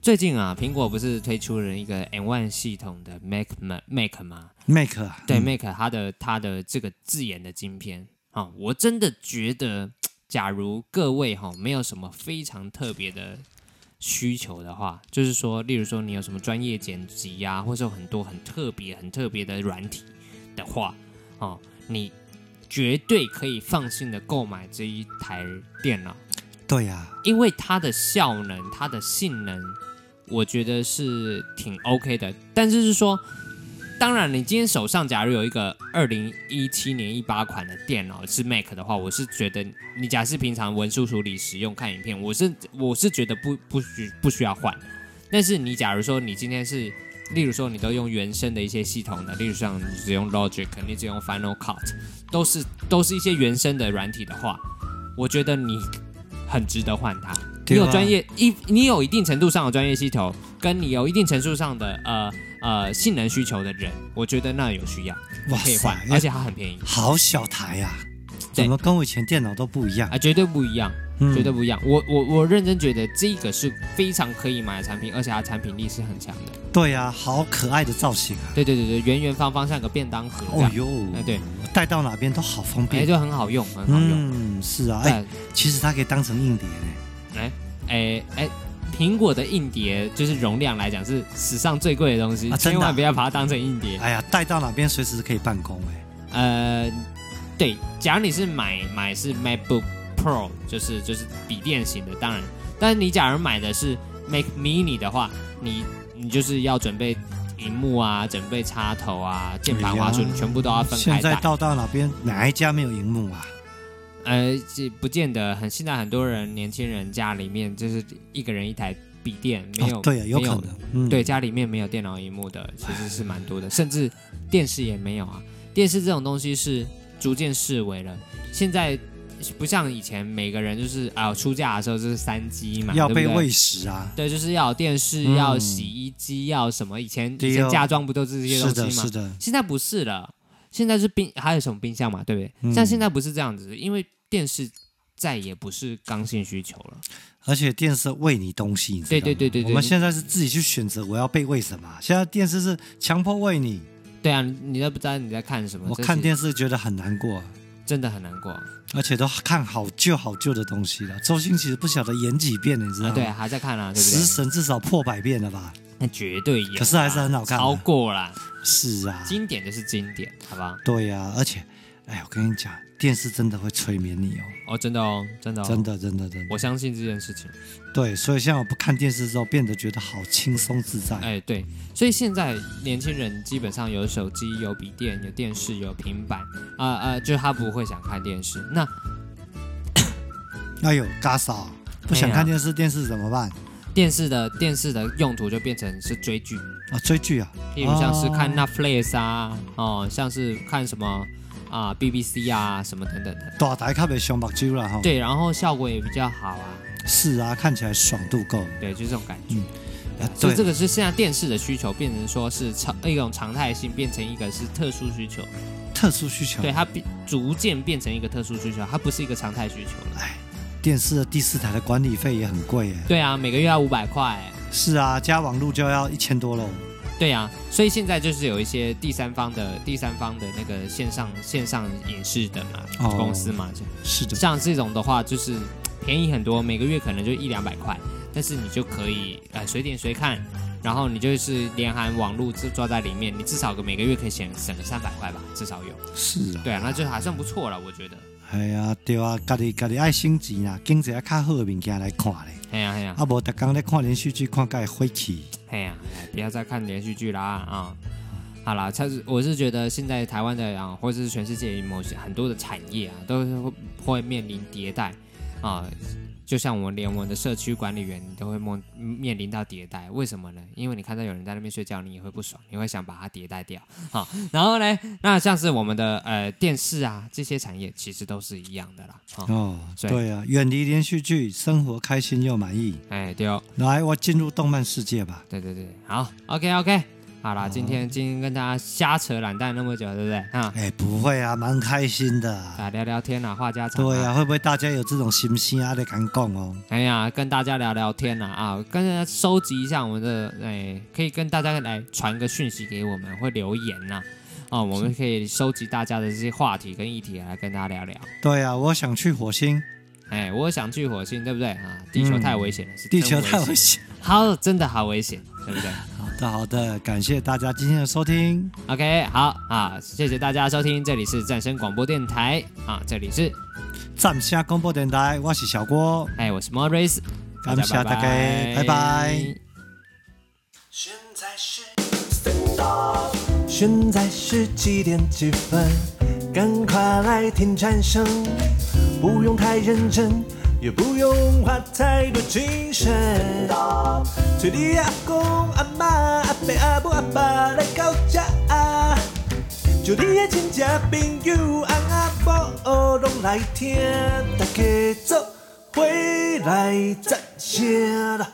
最近啊，苹果不是推出了一个 M1 系统的 Mac Mac 吗？Mac 对 Mac 它的它的这个自研的晶片啊，我真的觉得，假如各位哈没有什么非常特别的需求的话，就是说，例如说你有什么专业剪辑呀，或者有很多很特别很特别的软体的话，啊。你绝对可以放心的购买这一台电脑。对呀，因为它的效能、它的性能，我觉得是挺 OK 的。但是是说，当然你今天手上假如有一个二零一七年一八款的电脑是 Mac 的话，我是觉得你假设平常文书处理、使用、看影片，我是我是觉得不不需不需要换。但是你假如说你今天是，例如说你都用原生的一些系统的，例如像你只用 Logic，你只用 Final Cut，都是都是一些原生的软体的话，我觉得你很值得换它。你有专业一，你有一定程度上的专业需求，跟你有一定程度上的呃呃性能需求的人，我觉得那有需要，哇，可以换，而且它很便宜。好小台呀，怎么跟我以前电脑都不一样啊？绝对不一样。嗯、绝对不一样，我我我认真觉得这个是非常可以买的产品，而且它产品力是很强的。对呀、啊，好可爱的造型啊！对对对对，圆圆方方像个便当盒。哦呦，哎对，带到哪边都好方便，哎就很好用，很好用。嗯，是啊，哎，其实它可以当成硬碟嘞。哎哎哎，苹果的硬碟就是容量来讲是史上最贵的东西，啊、千万不要把它当成硬碟。哎呀，带到哪边随时可以办公哎。呃，对，假如你是买买是 MacBook。Pro 就是就是笔电型的，当然，但是你假如买的是 Mac Mini 的话，你你就是要准备荧幕啊，准备插头啊，键盘、滑鼠，你全部都要分开带。现在到到哪边哪一家没有荧幕啊？呃，这不见得，很现在很多人年轻人家里面就是一个人一台笔电，没有、哦、对、啊，有可能，嗯、对，家里面没有电脑荧幕的其实是蛮多的，甚至电视也没有啊。电视这种东西是逐渐式微了，现在。不像以前，每个人就是啊，出嫁的时候就是三机嘛，要被喂食啊，对，就是要有电视，嗯、要洗衣机，要什么？以前以前嫁妆不都是这些东西吗？是的，是的。现在不是了，现在是冰，还有什么冰箱嘛？对不对？嗯、像现在不是这样子，因为电视再也不是刚性需求了，而且电视喂你东西，你知道吗？对对对对对。我们现在是自己去选择我要被喂什么，现在电视是强迫喂你。对啊，你都不知道你在看什么。我看电视觉得很难过。真的很难过，而且都看好旧好旧的东西了。周星驰不晓得演几遍，你知道吗？对，还在看啊，对不对？食神至少破百遍了吧？那绝对有，可是还是很好看，超过了。是啊，经典就是经典，好吧？对呀，而且，哎，我跟你讲。电视真的会催眠你哦！哦，真的哦，真的，真的，真的，真的，我相信这件事情。对，所以现在我不看电视之后，变得觉得好轻松自在。哎，对，所以现在年轻人基本上有手机、有笔电、有电视、有平板，啊、呃、啊、呃，就他不会想看电视。那，哎呦，嘎嫂，不想看电视，电视怎么办？电视的电视的用途就变成是追剧啊，追剧啊，例如像是看 Netflix 啊，哦，像是看什么。啊，BBC 啊，什么等等的，大台卡被熊目睭了哈。对，然后效果也比较好啊。是啊，看起来爽度够。对，就是这种感觉。嗯啊、所以这个是现在电视的需求变成说是常一种常态性，变成一个是特殊需求。特殊需求。对，它变逐渐变成一个特殊需求，它不是一个常态需求了。哎，电视的第四台的管理费也很贵哎。对啊，每个月要五百块。是啊，加网路就要一千多喽。对呀、啊，所以现在就是有一些第三方的第三方的那个线上线上影视的嘛、哦、公司嘛，是的，像这种的话就是便宜很多，每个月可能就一两百块，但是你就可以呃随点随看，然后你就是连含网络就抓在里面，你至少个每个月可以省省个三百块吧，至少有。是啊。对啊，那就还算不错了，我觉得。哎呀，对啊，家己家己爱省钱啊，经济较好的物件来看嘞。哎呀哎呀，啊无，逐工咧看连续剧，看个晦气。哎呀，不要再看连续剧啦啊！好啦，他是我是觉得现在台湾的啊，或者是全世界某些很多的产业啊，都会会面临迭代啊。就像我们连我们的社区管理员，你都会梦面临到迭代，为什么呢？因为你看到有人在那边睡觉，你也会不爽，你会想把它迭代掉。好，然后呢，那像是我们的呃电视啊这些产业，其实都是一样的啦。哦，对啊，远离连续剧，生活开心又满意。哎，对哦，来，我进入动漫世界吧。对对对，好，OK OK。好啦，今天今天跟大家瞎扯懒蛋那么久，对不对啊？哎，不会啊，蛮开心的。啊，聊聊天啊，话家常。对啊，会不会大家有这种心声啊？得敢讲哦。哎呀，跟大家聊聊天啊，啊，跟大家收集一下我们的，哎，可以跟大家来传个讯息给我们，会留言呐，啊，我们可以收集大家的这些话题跟议题来跟大家聊聊。对啊，我想去火星。哎，我想去火星，对不对啊？地球太危险了，地球太危险。好，真的好危险，对不对？好的，好的，感谢大家今天的收听。OK，好啊，谢谢大家收听，这里是战声广播电台啊，这里是战声广播电台，我是小郭，哎，我是 Morris，感谢大家，拜拜。现在是，现在是几点几分？赶快来听战声，不用太认真。也不用花太多精神，催你阿公阿妈阿伯阿母阿爸来到家，就你的亲戚朋友阿阿婆拢来听，大家做回来赞声啦。